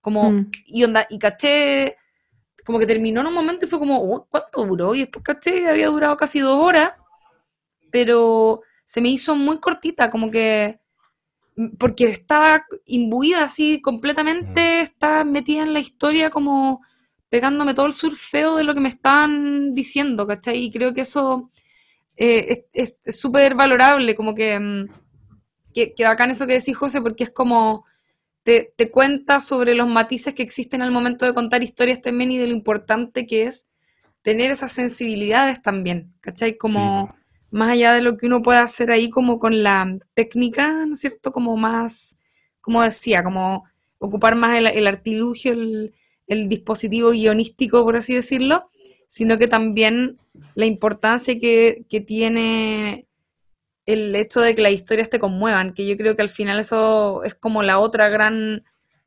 Como, Mm. y onda, y caché, como que terminó en un momento y fue como, "Oh, ¿cuánto duró? Y después caché, había durado casi dos horas, pero se me hizo muy cortita, como que, porque estaba imbuida así completamente, estaba metida en la historia como pegándome todo el surfeo de lo que me estaban diciendo, ¿cachai? Y creo que eso eh, es es súper valorable, como que, mm, que, que bacán eso que decís, José, porque es como te, te cuenta sobre los matices que existen al momento de contar historias también y de lo importante que es tener esas sensibilidades también, ¿cachai? Como Sí. más allá de lo que uno puede hacer ahí como con la técnica, ¿no es cierto? Como más, como decía, como ocupar más el, el artilugio, el, el dispositivo guionístico, por así decirlo, sino que también la importancia que, que tiene el hecho de que las historias te conmuevan, que yo creo que al final eso es como la otra gran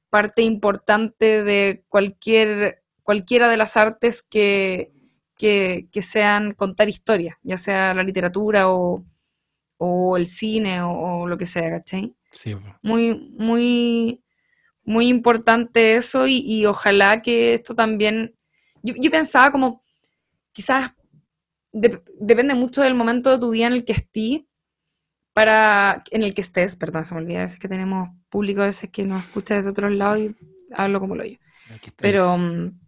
parte importante de cualquier, cualquiera de las artes que, que, que sean contar historias, ya sea la literatura o, o el cine o, o lo que sea, ¿cachai? Sí. Muy, muy, muy importante eso y, y ojalá que esto también, yo, yo pensaba como, quizás dep- depende mucho del momento de tu vida en el que estés, para, en el que estés, perdón, se me olvida a veces que tenemos público a veces que nos escucha desde otros lados y hablo como lo yo. Pero, mm,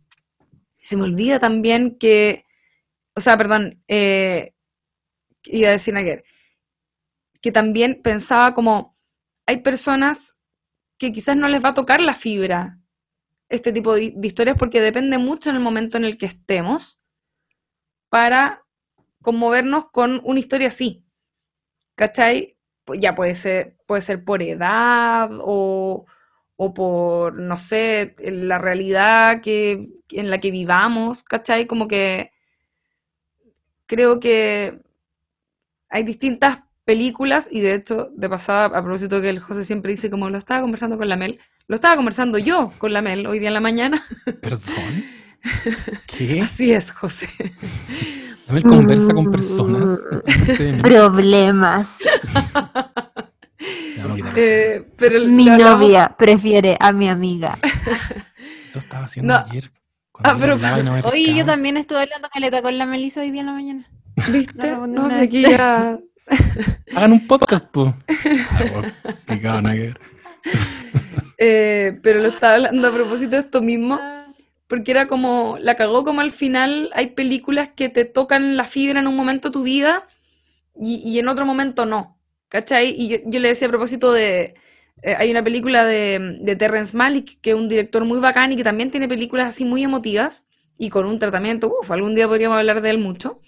se me olvida también que, o sea, perdón, eh, iba a decir ayer, que también pensaba como, hay personas que quizás no les va a tocar la fibra este tipo de, de historias porque depende mucho en el momento en el que estemos para conmovernos con una historia así. ¿Cachai? Ya puede ser, puede ser por edad o, o por, no sé, la realidad que, en la que vivamos, ¿cachai? Como que creo que hay distintas películas y de hecho, de pasada, a propósito que el José siempre dice como lo estaba conversando con la Mel, lo estaba conversando yo con la Mel hoy día en la mañana. ¿Perdón? ¿Qué? Así es, José. La Mel conversa con personas. Problemas. Eh, pero mi novia prefiere a mi amiga. Eso estaba haciendo ayer. Ah, pero, Oye, yo también estuve hablando caleta con la Melissa hoy día en la mañana. ¿Viste? No, sé, aquí ya... Hagan un podcast, pues. eh, pero lo estaba hablando a propósito de esto mismo, porque era como, la cagó como al final hay películas que te tocan la fibra en un momento de tu vida y, y en otro momento no. ¿Cachai? Y yo, le decía a propósito de... Eh, hay una película de, de Terrence Malick, que es un director muy bacán y que también tiene películas así muy emotivas y con un tratamiento, uff, algún día podríamos hablar de él mucho.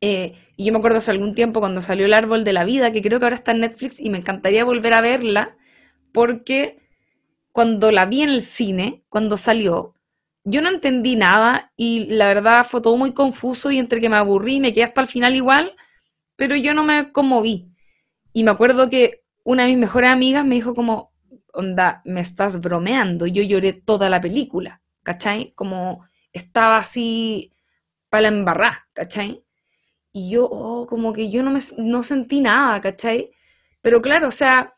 Eh, y yo me acuerdo hace algún tiempo cuando salió El Árbol de la Vida, que creo que ahora está en Netflix y me encantaría volver a verla, porque cuando la vi en el cine, cuando salió, yo no entendí nada y la verdad fue todo muy confuso y entre que me aburrí me quedé hasta el final igual, pero yo no me conmoví. Y me acuerdo que una de mis mejores amigas me dijo como, onda, me estás bromeando. Yo lloré toda la película, ¿cachai? Como estaba así para la embarrá, ¿cachai? Y yo, oh, como que yo no, me, no sentí nada, ¿cachai? Pero claro, o sea,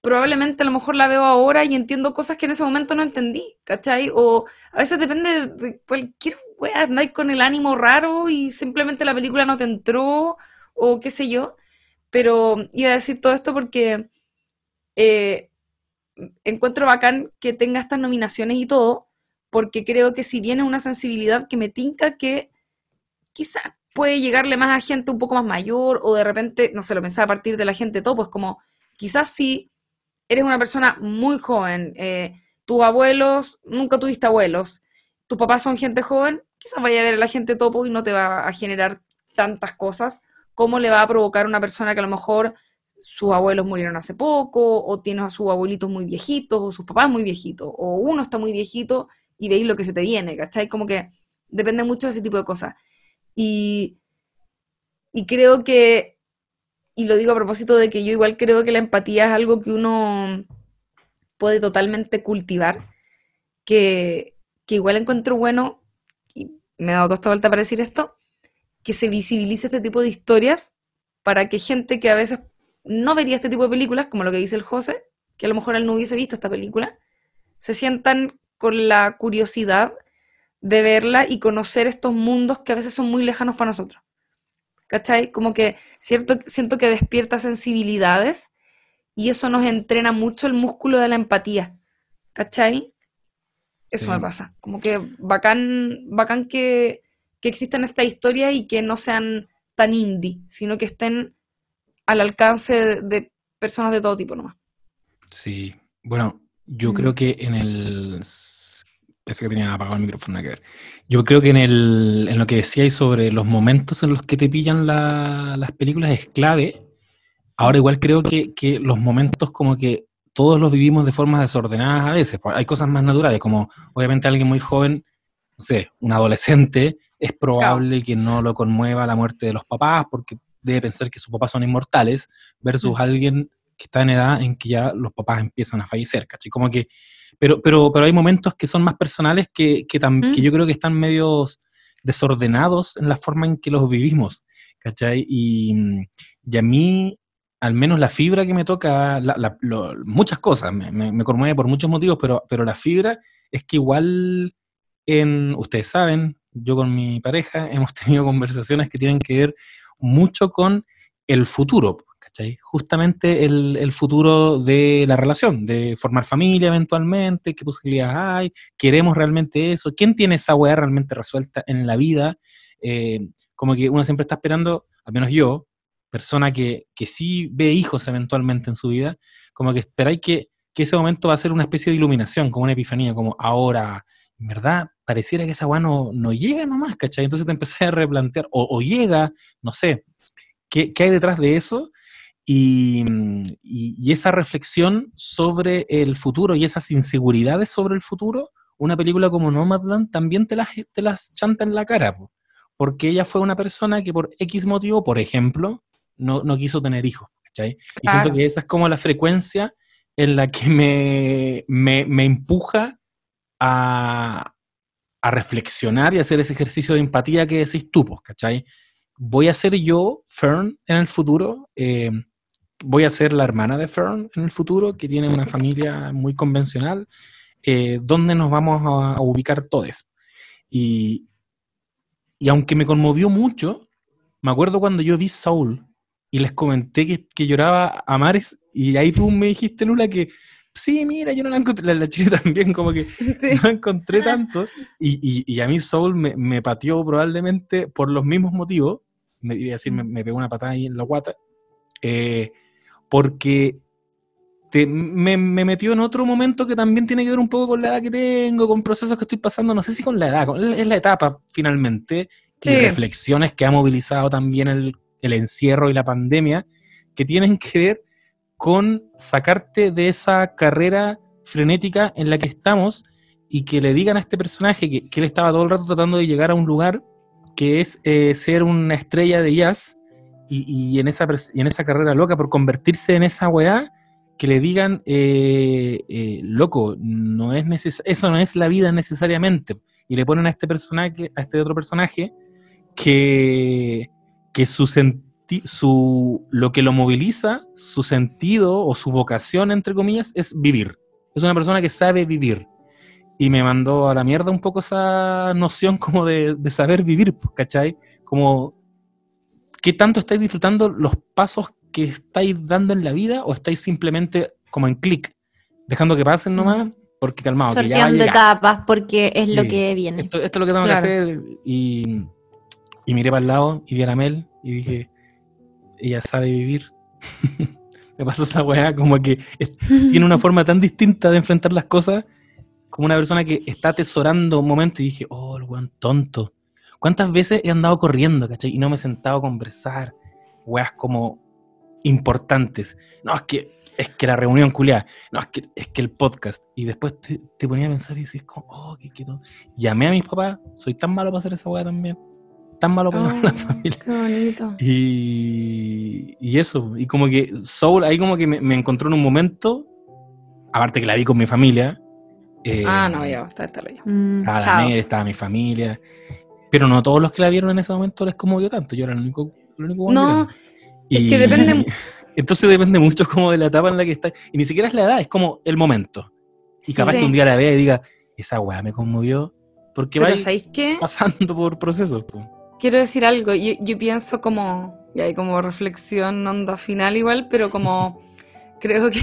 probablemente a lo mejor la veo ahora y entiendo cosas que en ese momento no entendí, ¿cachai? O a veces depende de cualquier wea, andáis con el ánimo raro y simplemente la película no te entró, o qué sé yo. Pero iba a decir todo esto porque eh, encuentro bacán que tenga estas nominaciones y todo, porque creo que si bien es una sensibilidad que me tinca que quizás puede llegarle más a gente un poco más mayor o de repente, no sé, lo pensaba a partir de la gente todo, pues como quizás si eres una persona muy joven, eh, tus abuelos, nunca tuviste abuelos, tus papás son gente joven, quizás vaya a ver a la gente topo y no te va a generar tantas cosas cómo le va a provocar una persona que a lo mejor sus abuelos murieron hace poco, o tiene a sus abuelitos muy viejitos, o sus papás muy viejitos, o uno está muy viejito y veis lo que se te viene, ¿cachai? Como que depende mucho de ese tipo de cosas. Y, y creo que, y lo digo a propósito de que yo igual creo que la empatía es algo que uno puede totalmente cultivar, que, que igual encuentro bueno, y me he dado toda esta vuelta para decir esto, que se visibilice este tipo de historias para que gente que a veces no vería este tipo de películas, como lo que dice el José, que a lo mejor él no hubiese visto esta película, se sientan con la curiosidad de verla y conocer estos mundos que a veces son muy lejanos para nosotros. ¿Cachai? Como que cierto, siento que despierta sensibilidades y eso nos entrena mucho el músculo de la empatía. ¿Cachai? Eso me pasa. Como que bacán, bacán que, que existan estas historias y que no sean tan indie, sino que estén al alcance de, personas de todo tipo nomás. Sí, bueno, yo creo que en el... Ese que tenía apagado el micrófono, que ver. Yo creo que en, el, en lo que decíais sobre los momentos en los que te pillan las películas es clave. Ahora igual creo que, que, los momentos como que todos los vivimos de formas desordenadas a veces. Hay cosas más naturales, como obviamente alguien muy joven, no sé, un adolescente, es probable que no lo conmueva la muerte de los papás porque debe pensar que sus papás son inmortales versus alguien que está en edad en que ya los papás empiezan a fallecer, ¿cachai? Como que, pero, pero, pero hay momentos que son más personales que, que, que yo creo que están medios desordenados en la forma en que los vivimos, ¿cachai? Y, y a mí, al menos la fibra que me toca, muchas cosas, me, me, me, conmueve por muchos motivos, pero, pero la fibra es que igual, en, ustedes saben, yo con mi pareja hemos tenido conversaciones que tienen que ver mucho con el futuro, Justamente el, el futuro de la relación, de formar familia eventualmente, qué posibilidades hay, queremos realmente eso, quién tiene esa weá realmente resuelta en la vida. Eh, como que uno siempre está esperando, al menos yo, persona que, que sí ve hijos eventualmente en su vida, como que esperáis que, que ese momento va a ser una especie de iluminación, como una epifanía, como ahora, en verdad, pareciera que esa weá no, no llega nomás, ¿cachai? Entonces te empecé a replantear, o, o llega, no sé, ¿qué, ¿qué, hay detrás de eso? Y, y, y, esa reflexión sobre el futuro y esas inseguridades sobre el futuro, una película como Nomadland también te las, te las chanta en la cara, po, porque ella fue una persona que por X motivo, por ejemplo, no, no quiso tener hijos, ¿cachai? Y siento que esa es como la frecuencia en la que me, me, me empuja a, a, reflexionar y hacer ese ejercicio de empatía que decís tú, ¿cachai? Voy a ser yo, Fern, en el futuro. Eh, voy a ser la hermana de Fern en el futuro, que tiene una familia muy convencional. Eh, ¿Dónde nos vamos a, a ubicar todos? Y, y, aunque me conmovió mucho, me acuerdo cuando yo vi Soul y les comenté que, que lloraba a mares, y ahí tú me dijiste, Lula, que sí, mira, yo no la encontré, la, la Chile también, como que sí. no encontré tanto, y, y, y, a mí Soul me, me, pateó probablemente por los mismos motivos, me iba a decir, me, me, pegó una patada ahí en la guata, eh, porque te, me, me, metió en otro momento que también tiene que ver un poco con la edad que tengo, con procesos que estoy pasando, no sé si con la edad, con, es la etapa finalmente, sí. y reflexiones que ha movilizado también el, el encierro y la pandemia, que tienen que ver con sacarte de esa carrera frenética en la que estamos y que le digan a este personaje que, que él estaba todo el rato tratando de llegar a un lugar que es eh, ser una estrella de jazz y, y, en esa, y en esa carrera loca por convertirse en esa weá, que le digan, eh, eh, loco, no es eso no es la vida necesariamente. Y le ponen a este personaje, a este otro personaje, que, que su, su, lo que lo moviliza, su sentido o su vocación, entre comillas, es vivir. Es una persona que sabe vivir. Y me mandó a la mierda un poco esa noción como de, de saber vivir, ¿cachai? Como, ¿qué tanto estáis disfrutando los pasos que estáis dando en la vida o estáis simplemente como en clic, dejando que pasen nomás? Porque calmado, Sorteando que ya etapas porque es lo sí. que viene. Esto, esto, es lo que tengo claro. que hacer. Y, y miré para el lado y vi a la Mel y dije, ella sabe vivir. me pasó esa weá, como que es, tiene una forma tan distinta de enfrentar las cosas, como una persona que está atesorando un momento y dije, oh, el weón tonto. ¿Cuántas veces he andado corriendo, cachai? Y no me he sentado a conversar, weas como importantes. No, es que, es que la reunión culiada, no, es que, es que el podcast. Y después te, te ponía a pensar y decís, como, oh, qué quieto. Llamé a mis papás, soy tan malo para hacer esa wea también tan malo para oh, la familia. Qué bonito. Y, y, eso, y como que Soul ahí como que me, me, encontró en un momento, aparte que la vi con mi familia. Eh, ah, no, ya, está, está ya. Mm, estaba chao. la Nere, estaba mi familia. Pero no todos los que la vieron en ese momento les conmovió tanto, yo era el único. El único no, y, es que depende. Entonces depende mucho como de la etapa en la que está. Y ni siquiera es la edad, es como el momento. Y capaz sí. que un día la vea y diga, esa weá me conmovió. Porque va pasando por procesos. Quiero decir algo, yo, yo, pienso como, y hay como reflexión onda final igual, pero como creo que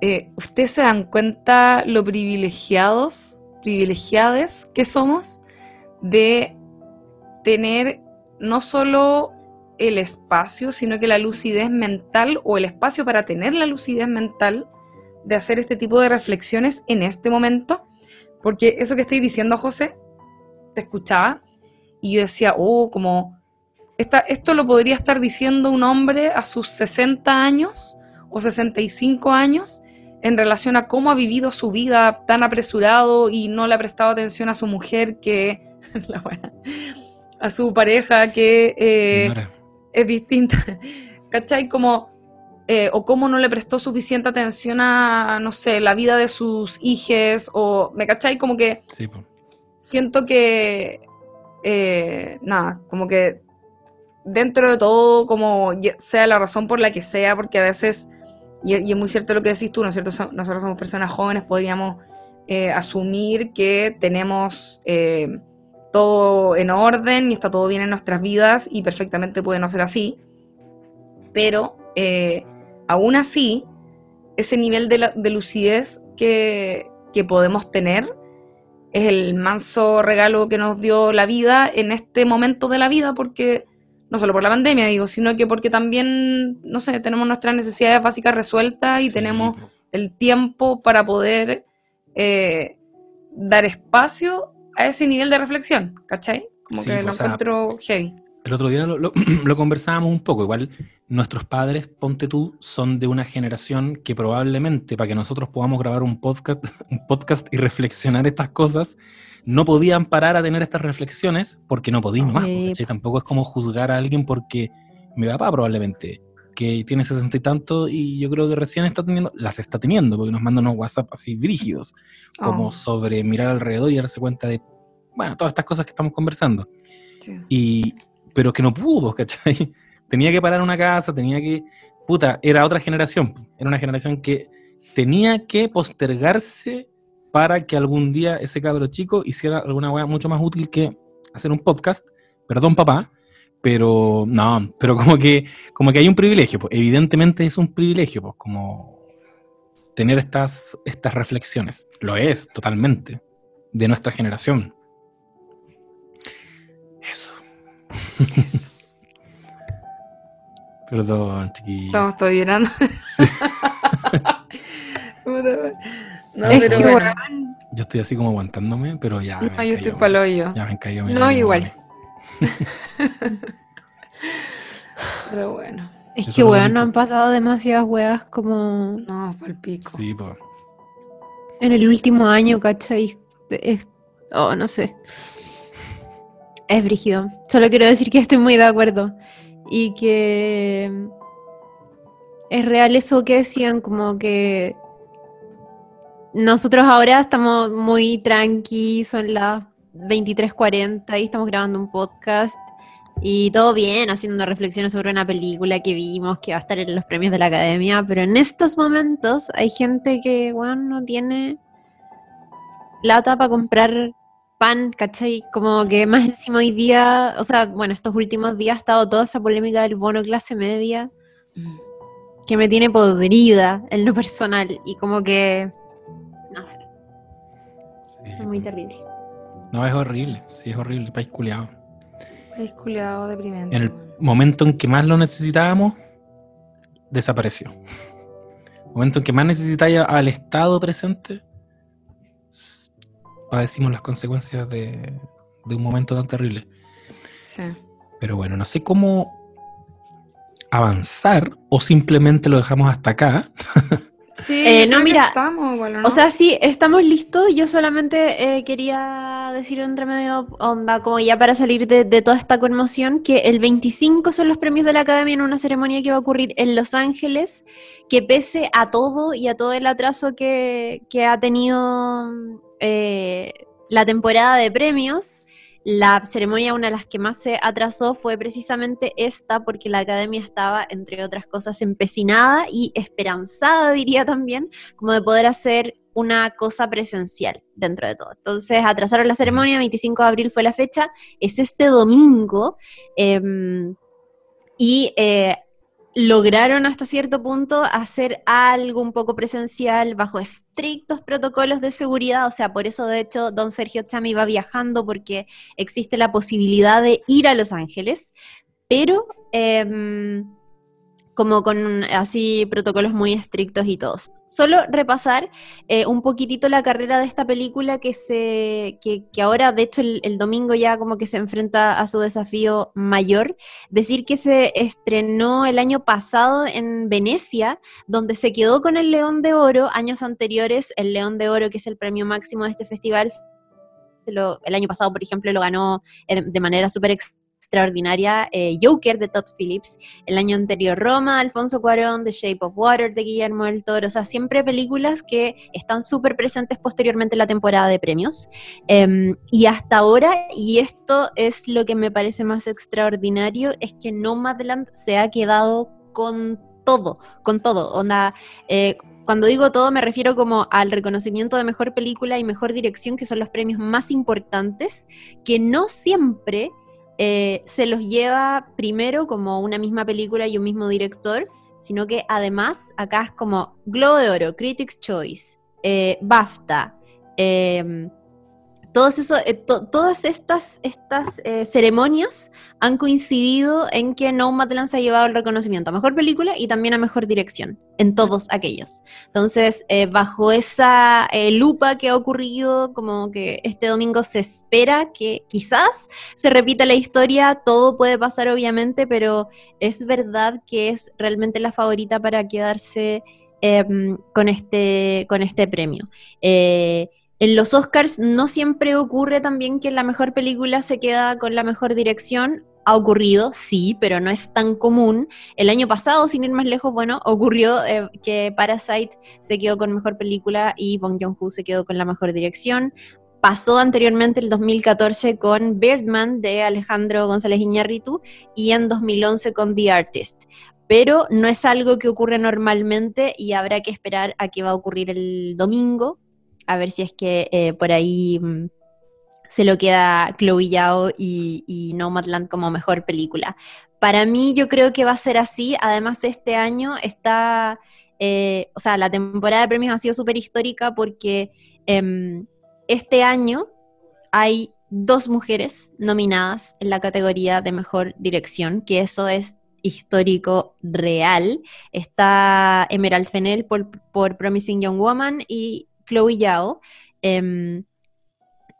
eh, ustedes se dan cuenta lo privilegiados, privilegiadas que somos de tener no solo el espacio, sino que la lucidez mental o el espacio para tener la lucidez mental de hacer este tipo de reflexiones en este momento, porque eso que estoy diciendo, José, te escuchaba y yo decía, oh, como, esta, esto lo podría estar diciendo un hombre a sus 60 años o 65 años en relación a cómo ha vivido su vida tan apresurado y no le ha prestado atención a su mujer que, a su pareja que eh, es distinta, ¿cachai? Como, eh, o cómo no le prestó suficiente atención a, no sé, la vida de sus hijos, o, ¿me cachai? Como que sí, siento que eh, nada, como que dentro de todo, como sea la razón por la que sea, porque a veces, y, y es muy cierto lo que decís tú, ¿no es cierto? So, nosotros somos personas jóvenes, podríamos eh, asumir que tenemos eh, todo en orden y está todo bien en nuestras vidas y perfectamente puede no ser así, pero eh, aún así, ese nivel de, la- de lucidez que, que podemos tener es el manso regalo que nos dio la vida en este momento de la vida, porque no solo por la pandemia, digo, sino que porque también, no sé, tenemos nuestras necesidades básicas resueltas y Sí, tenemos el tiempo para poder eh, dar espacio a ese nivel de reflexión, ¿cachai? Como Sí, que lo sea, encuentro heavy. El otro día lo, lo- lo conversábamos un poco. Igual nuestros padres, ponte tú, son de una generación que probablemente para que nosotros podamos grabar un podcast, un podcast y reflexionar estas cosas, no podían parar a tener estas reflexiones porque no podían más. Sí. ¿cachai? Tampoco es como juzgar a alguien porque mi papá probablemente, que tiene sesenta y tanto y yo creo que recién está teniendo, las está teniendo porque nos mandan unos WhatsApp así brígidos, como Oh, sobre mirar alrededor y darse cuenta de, bueno, todas estas cosas que estamos conversando. sí. Y, pero que no pudo, ¿cachai? Tenía que parar una casa, tenía que. Puta, era otra generación. Era una generación que tenía que postergarse para que algún día ese cabro chico hiciera alguna weá mucho más útil que hacer un podcast. Perdón, papá, pero no, pero como que, como que hay un privilegio. pues, Evidentemente es un privilegio, pues, como tener estas, estas reflexiones. Lo es, totalmente, de nuestra generación. Eso. Perdón, chiquillos. Estamos estoy llorando. No, Es pero que, bueno. Yo estoy así como aguantándome, pero ya. me No, yo estoy encalló, pa'l hoyo. Ya me mi No, igual. Pero bueno. es Eso que, weón, han pasado demasiadas weas como No, pa'l pico. Sí, pues. en el último año, ¿cachai? Es, oh, no sé. Es brígido. Solo quiero decir que estoy muy de acuerdo. Y que es real eso que decían, como que nosotros ahora estamos muy tranqui, son las 23:40 y estamos grabando un podcast. Y todo bien, haciendo reflexiones sobre una película que vimos que va a estar en los premios de la academia, pero en estos momentos hay gente que, bueno, no tiene plata para comprar pan, ¿cachai? Como que más encima hoy día, o sea, bueno, estos últimos días ha estado toda esa polémica del bono clase media Mm. que me tiene podrida en lo personal y como que, no sé, es muy terrible. No, es horrible. Sí, es horrible. País culiado. País culiado deprimente. En el momento en que más lo necesitábamos, desapareció. El momento en que más necesitáis al Estado presente, padecimos las consecuencias de, de un momento tan terrible. Sí. Pero bueno, no sé cómo avanzar o simplemente lo dejamos hasta acá. Sí, Eh, no, mira, estamos, ¿o no? O sea, sí, estamos listos. Yo solamente eh, quería decir entre medio onda, como ya para salir de, de toda esta conmoción, que el 25 son los premios de la Academia en una ceremonia que va a ocurrir en Los Ángeles, que pese a todo y a todo el atraso que, que ha tenido eh, la temporada de premios, la ceremonia, una de las que más se atrasó, fue precisamente esta, porque la Academia estaba, entre otras cosas, empecinada y esperanzada, diría también, como de poder hacer una cosa presencial dentro de todo. Entonces atrasaron la ceremonia, 25 de abril fue la fecha, es este domingo, em, y eh, lograron hasta cierto punto hacer algo un poco presencial bajo estrictos protocolos de seguridad, o sea, por eso de hecho don Sergio Chami va viajando porque existe la posibilidad de ir a Los Ángeles, pero... em, como con así protocolos muy estrictos y todos. Solo repasar eh, un poquitito la carrera de esta película que se que, ahora, de hecho, el, domingo ya como que se enfrenta a su desafío mayor. Decir que se estrenó el año pasado en Venecia, donde se quedó con el León de Oro. Años anteriores, el León de Oro, que es el premio máximo de este festival, lo- el año pasado, por ejemplo, lo ganó eh, de manera súper extraordinaria eh, Joker de Todd Phillips, el año anterior Roma, Alfonso Cuarón, The Shape of Water de Guillermo del Toro, o sea, siempre películas que están súper presentes posteriormente en la temporada de premios. Em, y hasta ahora, y esto es lo que me parece más extraordinario, es que Nomadland se ha quedado con todo, con todo. Onda, eh, cuando digo todo me refiero como al reconocimiento de mejor película y mejor dirección, que son los premios más importantes, que no siempre eh, se los lleva primero como una misma película y un mismo director, sino que además acá es como Globo de Oro, Critics Choice, eh, BAFTA, eh, eso, eh, todas estas, estas eh, ceremonias han coincidido en que Nomadland se ha llevado el reconocimiento a mejor película y también a mejor dirección, en todos aquellos. Entonces, eh, bajo esa lupa que ha ocurrido, como que este domingo se espera que quizás se repita la historia, todo puede pasar obviamente, pero es verdad que es realmente la favorita para quedarse em, con, este, con este premio. En los Oscars no siempre ocurre también que la mejor película se queda con la mejor dirección. Ha ocurrido, sí, pero no es tan común. El año pasado, sin ir más lejos, bueno, ocurrió eh, que Parasite se quedó con mejor película y Bong Joon-ho se quedó con la mejor dirección. Pasó anteriormente el 2014 con Birdman de Alejandro González Iñárritu y en 2011 con The Artist pero no es algo que ocurre normalmente y habrá que esperar a qué va a ocurrir el domingo, a ver si es que eh, por ahí mm, se lo queda Chloe Yao y, y, Nomadland como mejor película. Para mí yo creo que va a ser así, además este año está, eh, o sea, la temporada de premios ha sido súper histórica porque em, este año hay dos mujeres nominadas en la categoría de mejor dirección, que eso es histórico real. Está Emerald Fennell por, por Promising Young Woman y Chloe Yao. Em,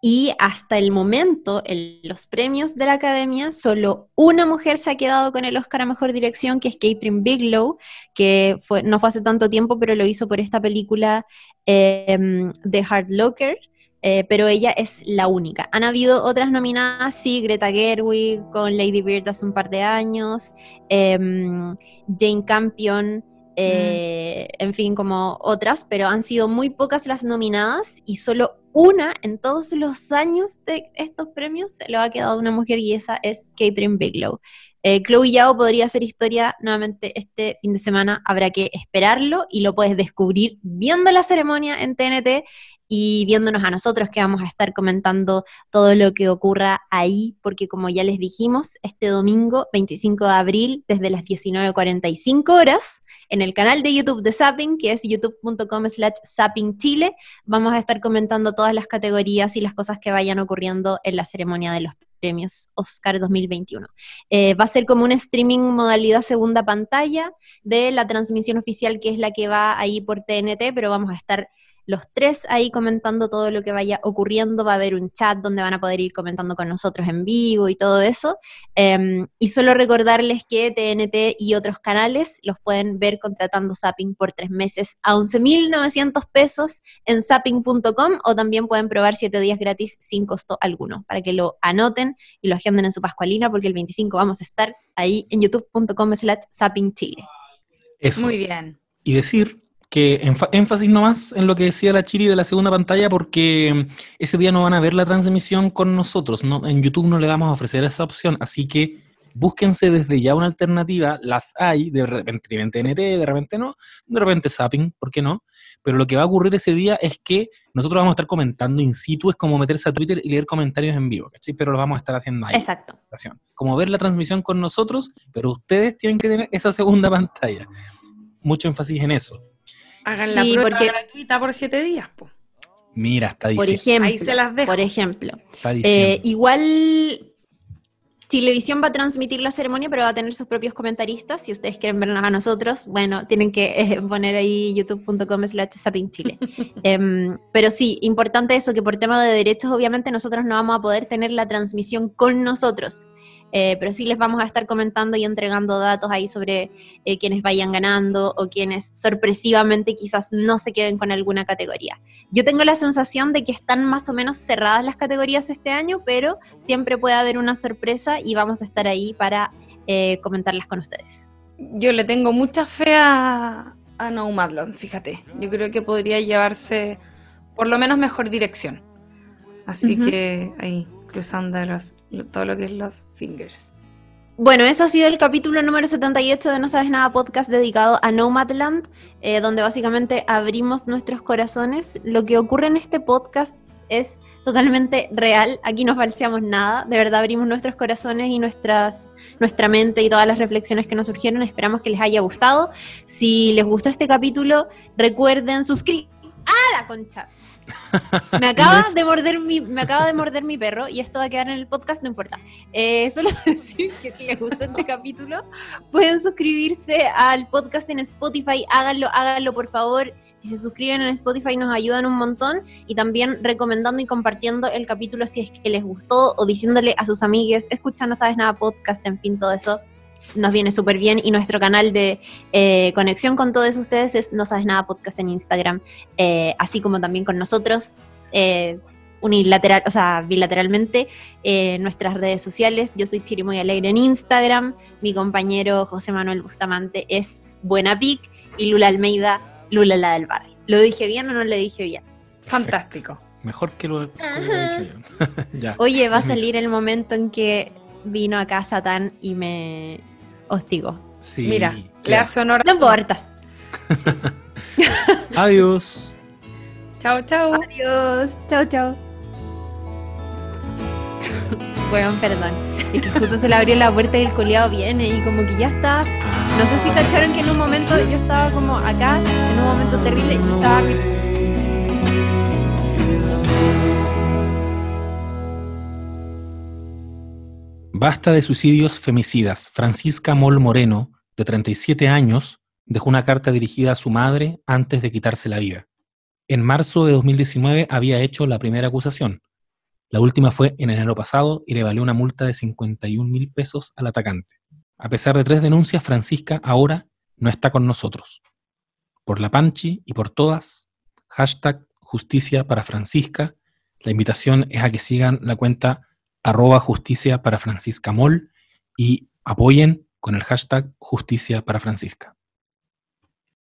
y hasta el momento, en los premios de la academia, solo una mujer se ha quedado con el Oscar a Mejor Dirección, que es Catherine Biglow, que no fue hace tanto tiempo, pero lo hizo por esta película eh, The Hard Locker, eh, pero ella es la única. Han habido otras nominadas, sí, Greta Gerwig con Lady Bird hace un par de años, em, Jane Campion eh, en fin, como otras, pero han sido muy pocas las nominadas y solo una en todos los años de estos premios se lo ha quedado una mujer y esa es Catherine Biglow. Eh, Chloe Yao podría hacer historia nuevamente este fin de semana, habrá que esperarlo y lo puedes descubrir viendo la ceremonia en TNT y viéndonos a nosotros que vamos a estar comentando todo lo que ocurra ahí, porque como ya les dijimos, este domingo 25 de abril, desde las 19.45 horas, en el canal de YouTube de Zapping, que es youtube.com slash Chile, vamos a estar comentando todas las categorías y las cosas que vayan ocurriendo en la ceremonia de los premios Oscar 2021. Eh, va a ser como un streaming modalidad segunda pantalla de la transmisión oficial que es la que va ahí por TNT, pero vamos a estar los tres ahí comentando todo lo que vaya ocurriendo. Va a haber un chat donde van a poder ir comentando con nosotros en vivo y todo eso. Em, y solo recordarles que TNT y otros canales los pueden ver contratando Zapping por tres meses a 11.900 pesos en zapping.com o también pueden probar siete días gratis sin costo alguno para que lo anoten y lo agenden en su Pascualina porque el 25 vamos a estar ahí en youtube.com slash zappingchile. Eso. Muy bien. Y decir que énfasis nomás en lo que decía la Chiri de la segunda pantalla, porque mm, ese día no van a ver la transmisión con nosotros. No, en YouTube no le vamos a ofrecer esa opción, así que búsquense desde ya una alternativa. Las hay, de repente tienen TNT, de repente no, de repente Zapping, ¿por qué no? Pero lo que va a ocurrir ese día es que nosotros vamos a estar comentando in situ, es como meterse a Twitter y leer comentarios en vivo, ¿cachai? Pero lo vamos a estar haciendo ahí. Exacto. Como ver la transmisión con nosotros, pero ustedes tienen que tener esa segunda pantalla. Mucho énfasis en eso. Hagan la prueba gratuita por siete días, po. Mira, está diciendo. Por ejemplo, Ahí se las dejo. Por ejemplo. Eh, igual Televisión va a transmitir la ceremonia, pero va a tener sus propios comentaristas. Si ustedes quieren vernos a nosotros, bueno, tienen que eh, poner ahí youtube.com slash chile. Em, pero sí, importante eso, que por tema de derechos, obviamente nosotros no vamos a poder tener la transmisión con nosotros. Eh, pero sí les vamos a estar comentando y entregando datos ahí sobre eh, quienes vayan ganando o quienes sorpresivamente quizás no se queden con alguna categoría. Yo tengo la sensación de que están más o menos cerradas las categorías este año, pero siempre puede haber una sorpresa y vamos a estar ahí para eh, comentarlas con ustedes. Yo le tengo mucha fe a, a Nomadland, fíjate. Yo creo que podría llevarse por lo menos mejor dirección. Así que ahí, cruzando todo lo que es los fingers. Bueno, eso ha sido el capítulo número 78 de No Sabes Nada podcast dedicado a Nomadland, eh, donde básicamente abrimos nuestros corazones. Lo que ocurre en este podcast es totalmente real. Aquí no falseamos nada. De verdad abrimos nuestros corazones y nuestras, nuestra mente y todas las reflexiones que nos surgieron. Esperamos que les haya gustado. Si les gustó este capítulo, recuerden suscribirse. ¡Ah, la concha! Me acaba, de morder mi, me acaba de morder mi perro y esto va a quedar en el podcast, no importa. Eh, solo decir que si les gustó este capítulo, pueden suscribirse al podcast en Spotify. Háganlo, háganlo por favor. Si se suscriben en Spotify nos ayudan un montón y también recomendando y compartiendo el capítulo si es que les gustó o diciéndole a sus amigues, escucha No Sabes Nada podcast, en fin, todo eso nos viene súper bien y nuestro canal de eh, conexión con todos ustedes es No Sabes Nada Podcast en Instagram, eh, así como también con nosotros. Eh, unilateral, o sea, bilateralmente en nuestras redes sociales. Yo soy Chiri Muy Alegre en Instagram, mi compañero José Manuel Bustamante es Buena Pic y Lula Almeida, Lula la del barrio. ¿Lo dije bien o no lo dije bien? Fantástico. Mejor que lo, que lo dije yo. Oye, va a salir el momento en que vino acá Satán y me hostigó. Sí, Mira, claro. hace honor. No importa. Adiós. Chao, chao. Adiós. Chao, chao. Bueno, perdón. Es que justo se le abrió la puerta y el coleado viene y como que ya está. No sé si cacharon que en un momento yo estaba como acá, en un momento terrible, y estaba. Basta de suicidios femicidas. Francisca Mol Moreno, de 37 años, dejó una carta dirigida a su madre antes de quitarse la vida. En marzo de 2019 había hecho la primera acusación. La última fue en enero pasado y le valió una multa de 51 mil pesos al atacante. A pesar de tres denuncias, Francisca ahora no está con nosotros. Por la Panchi y por todas, hashtag justicia para Francisca. La invitación es a que sigan la cuenta arroba justicia para Francisca Mol y apoyen con el hashtag justicia para Francisca.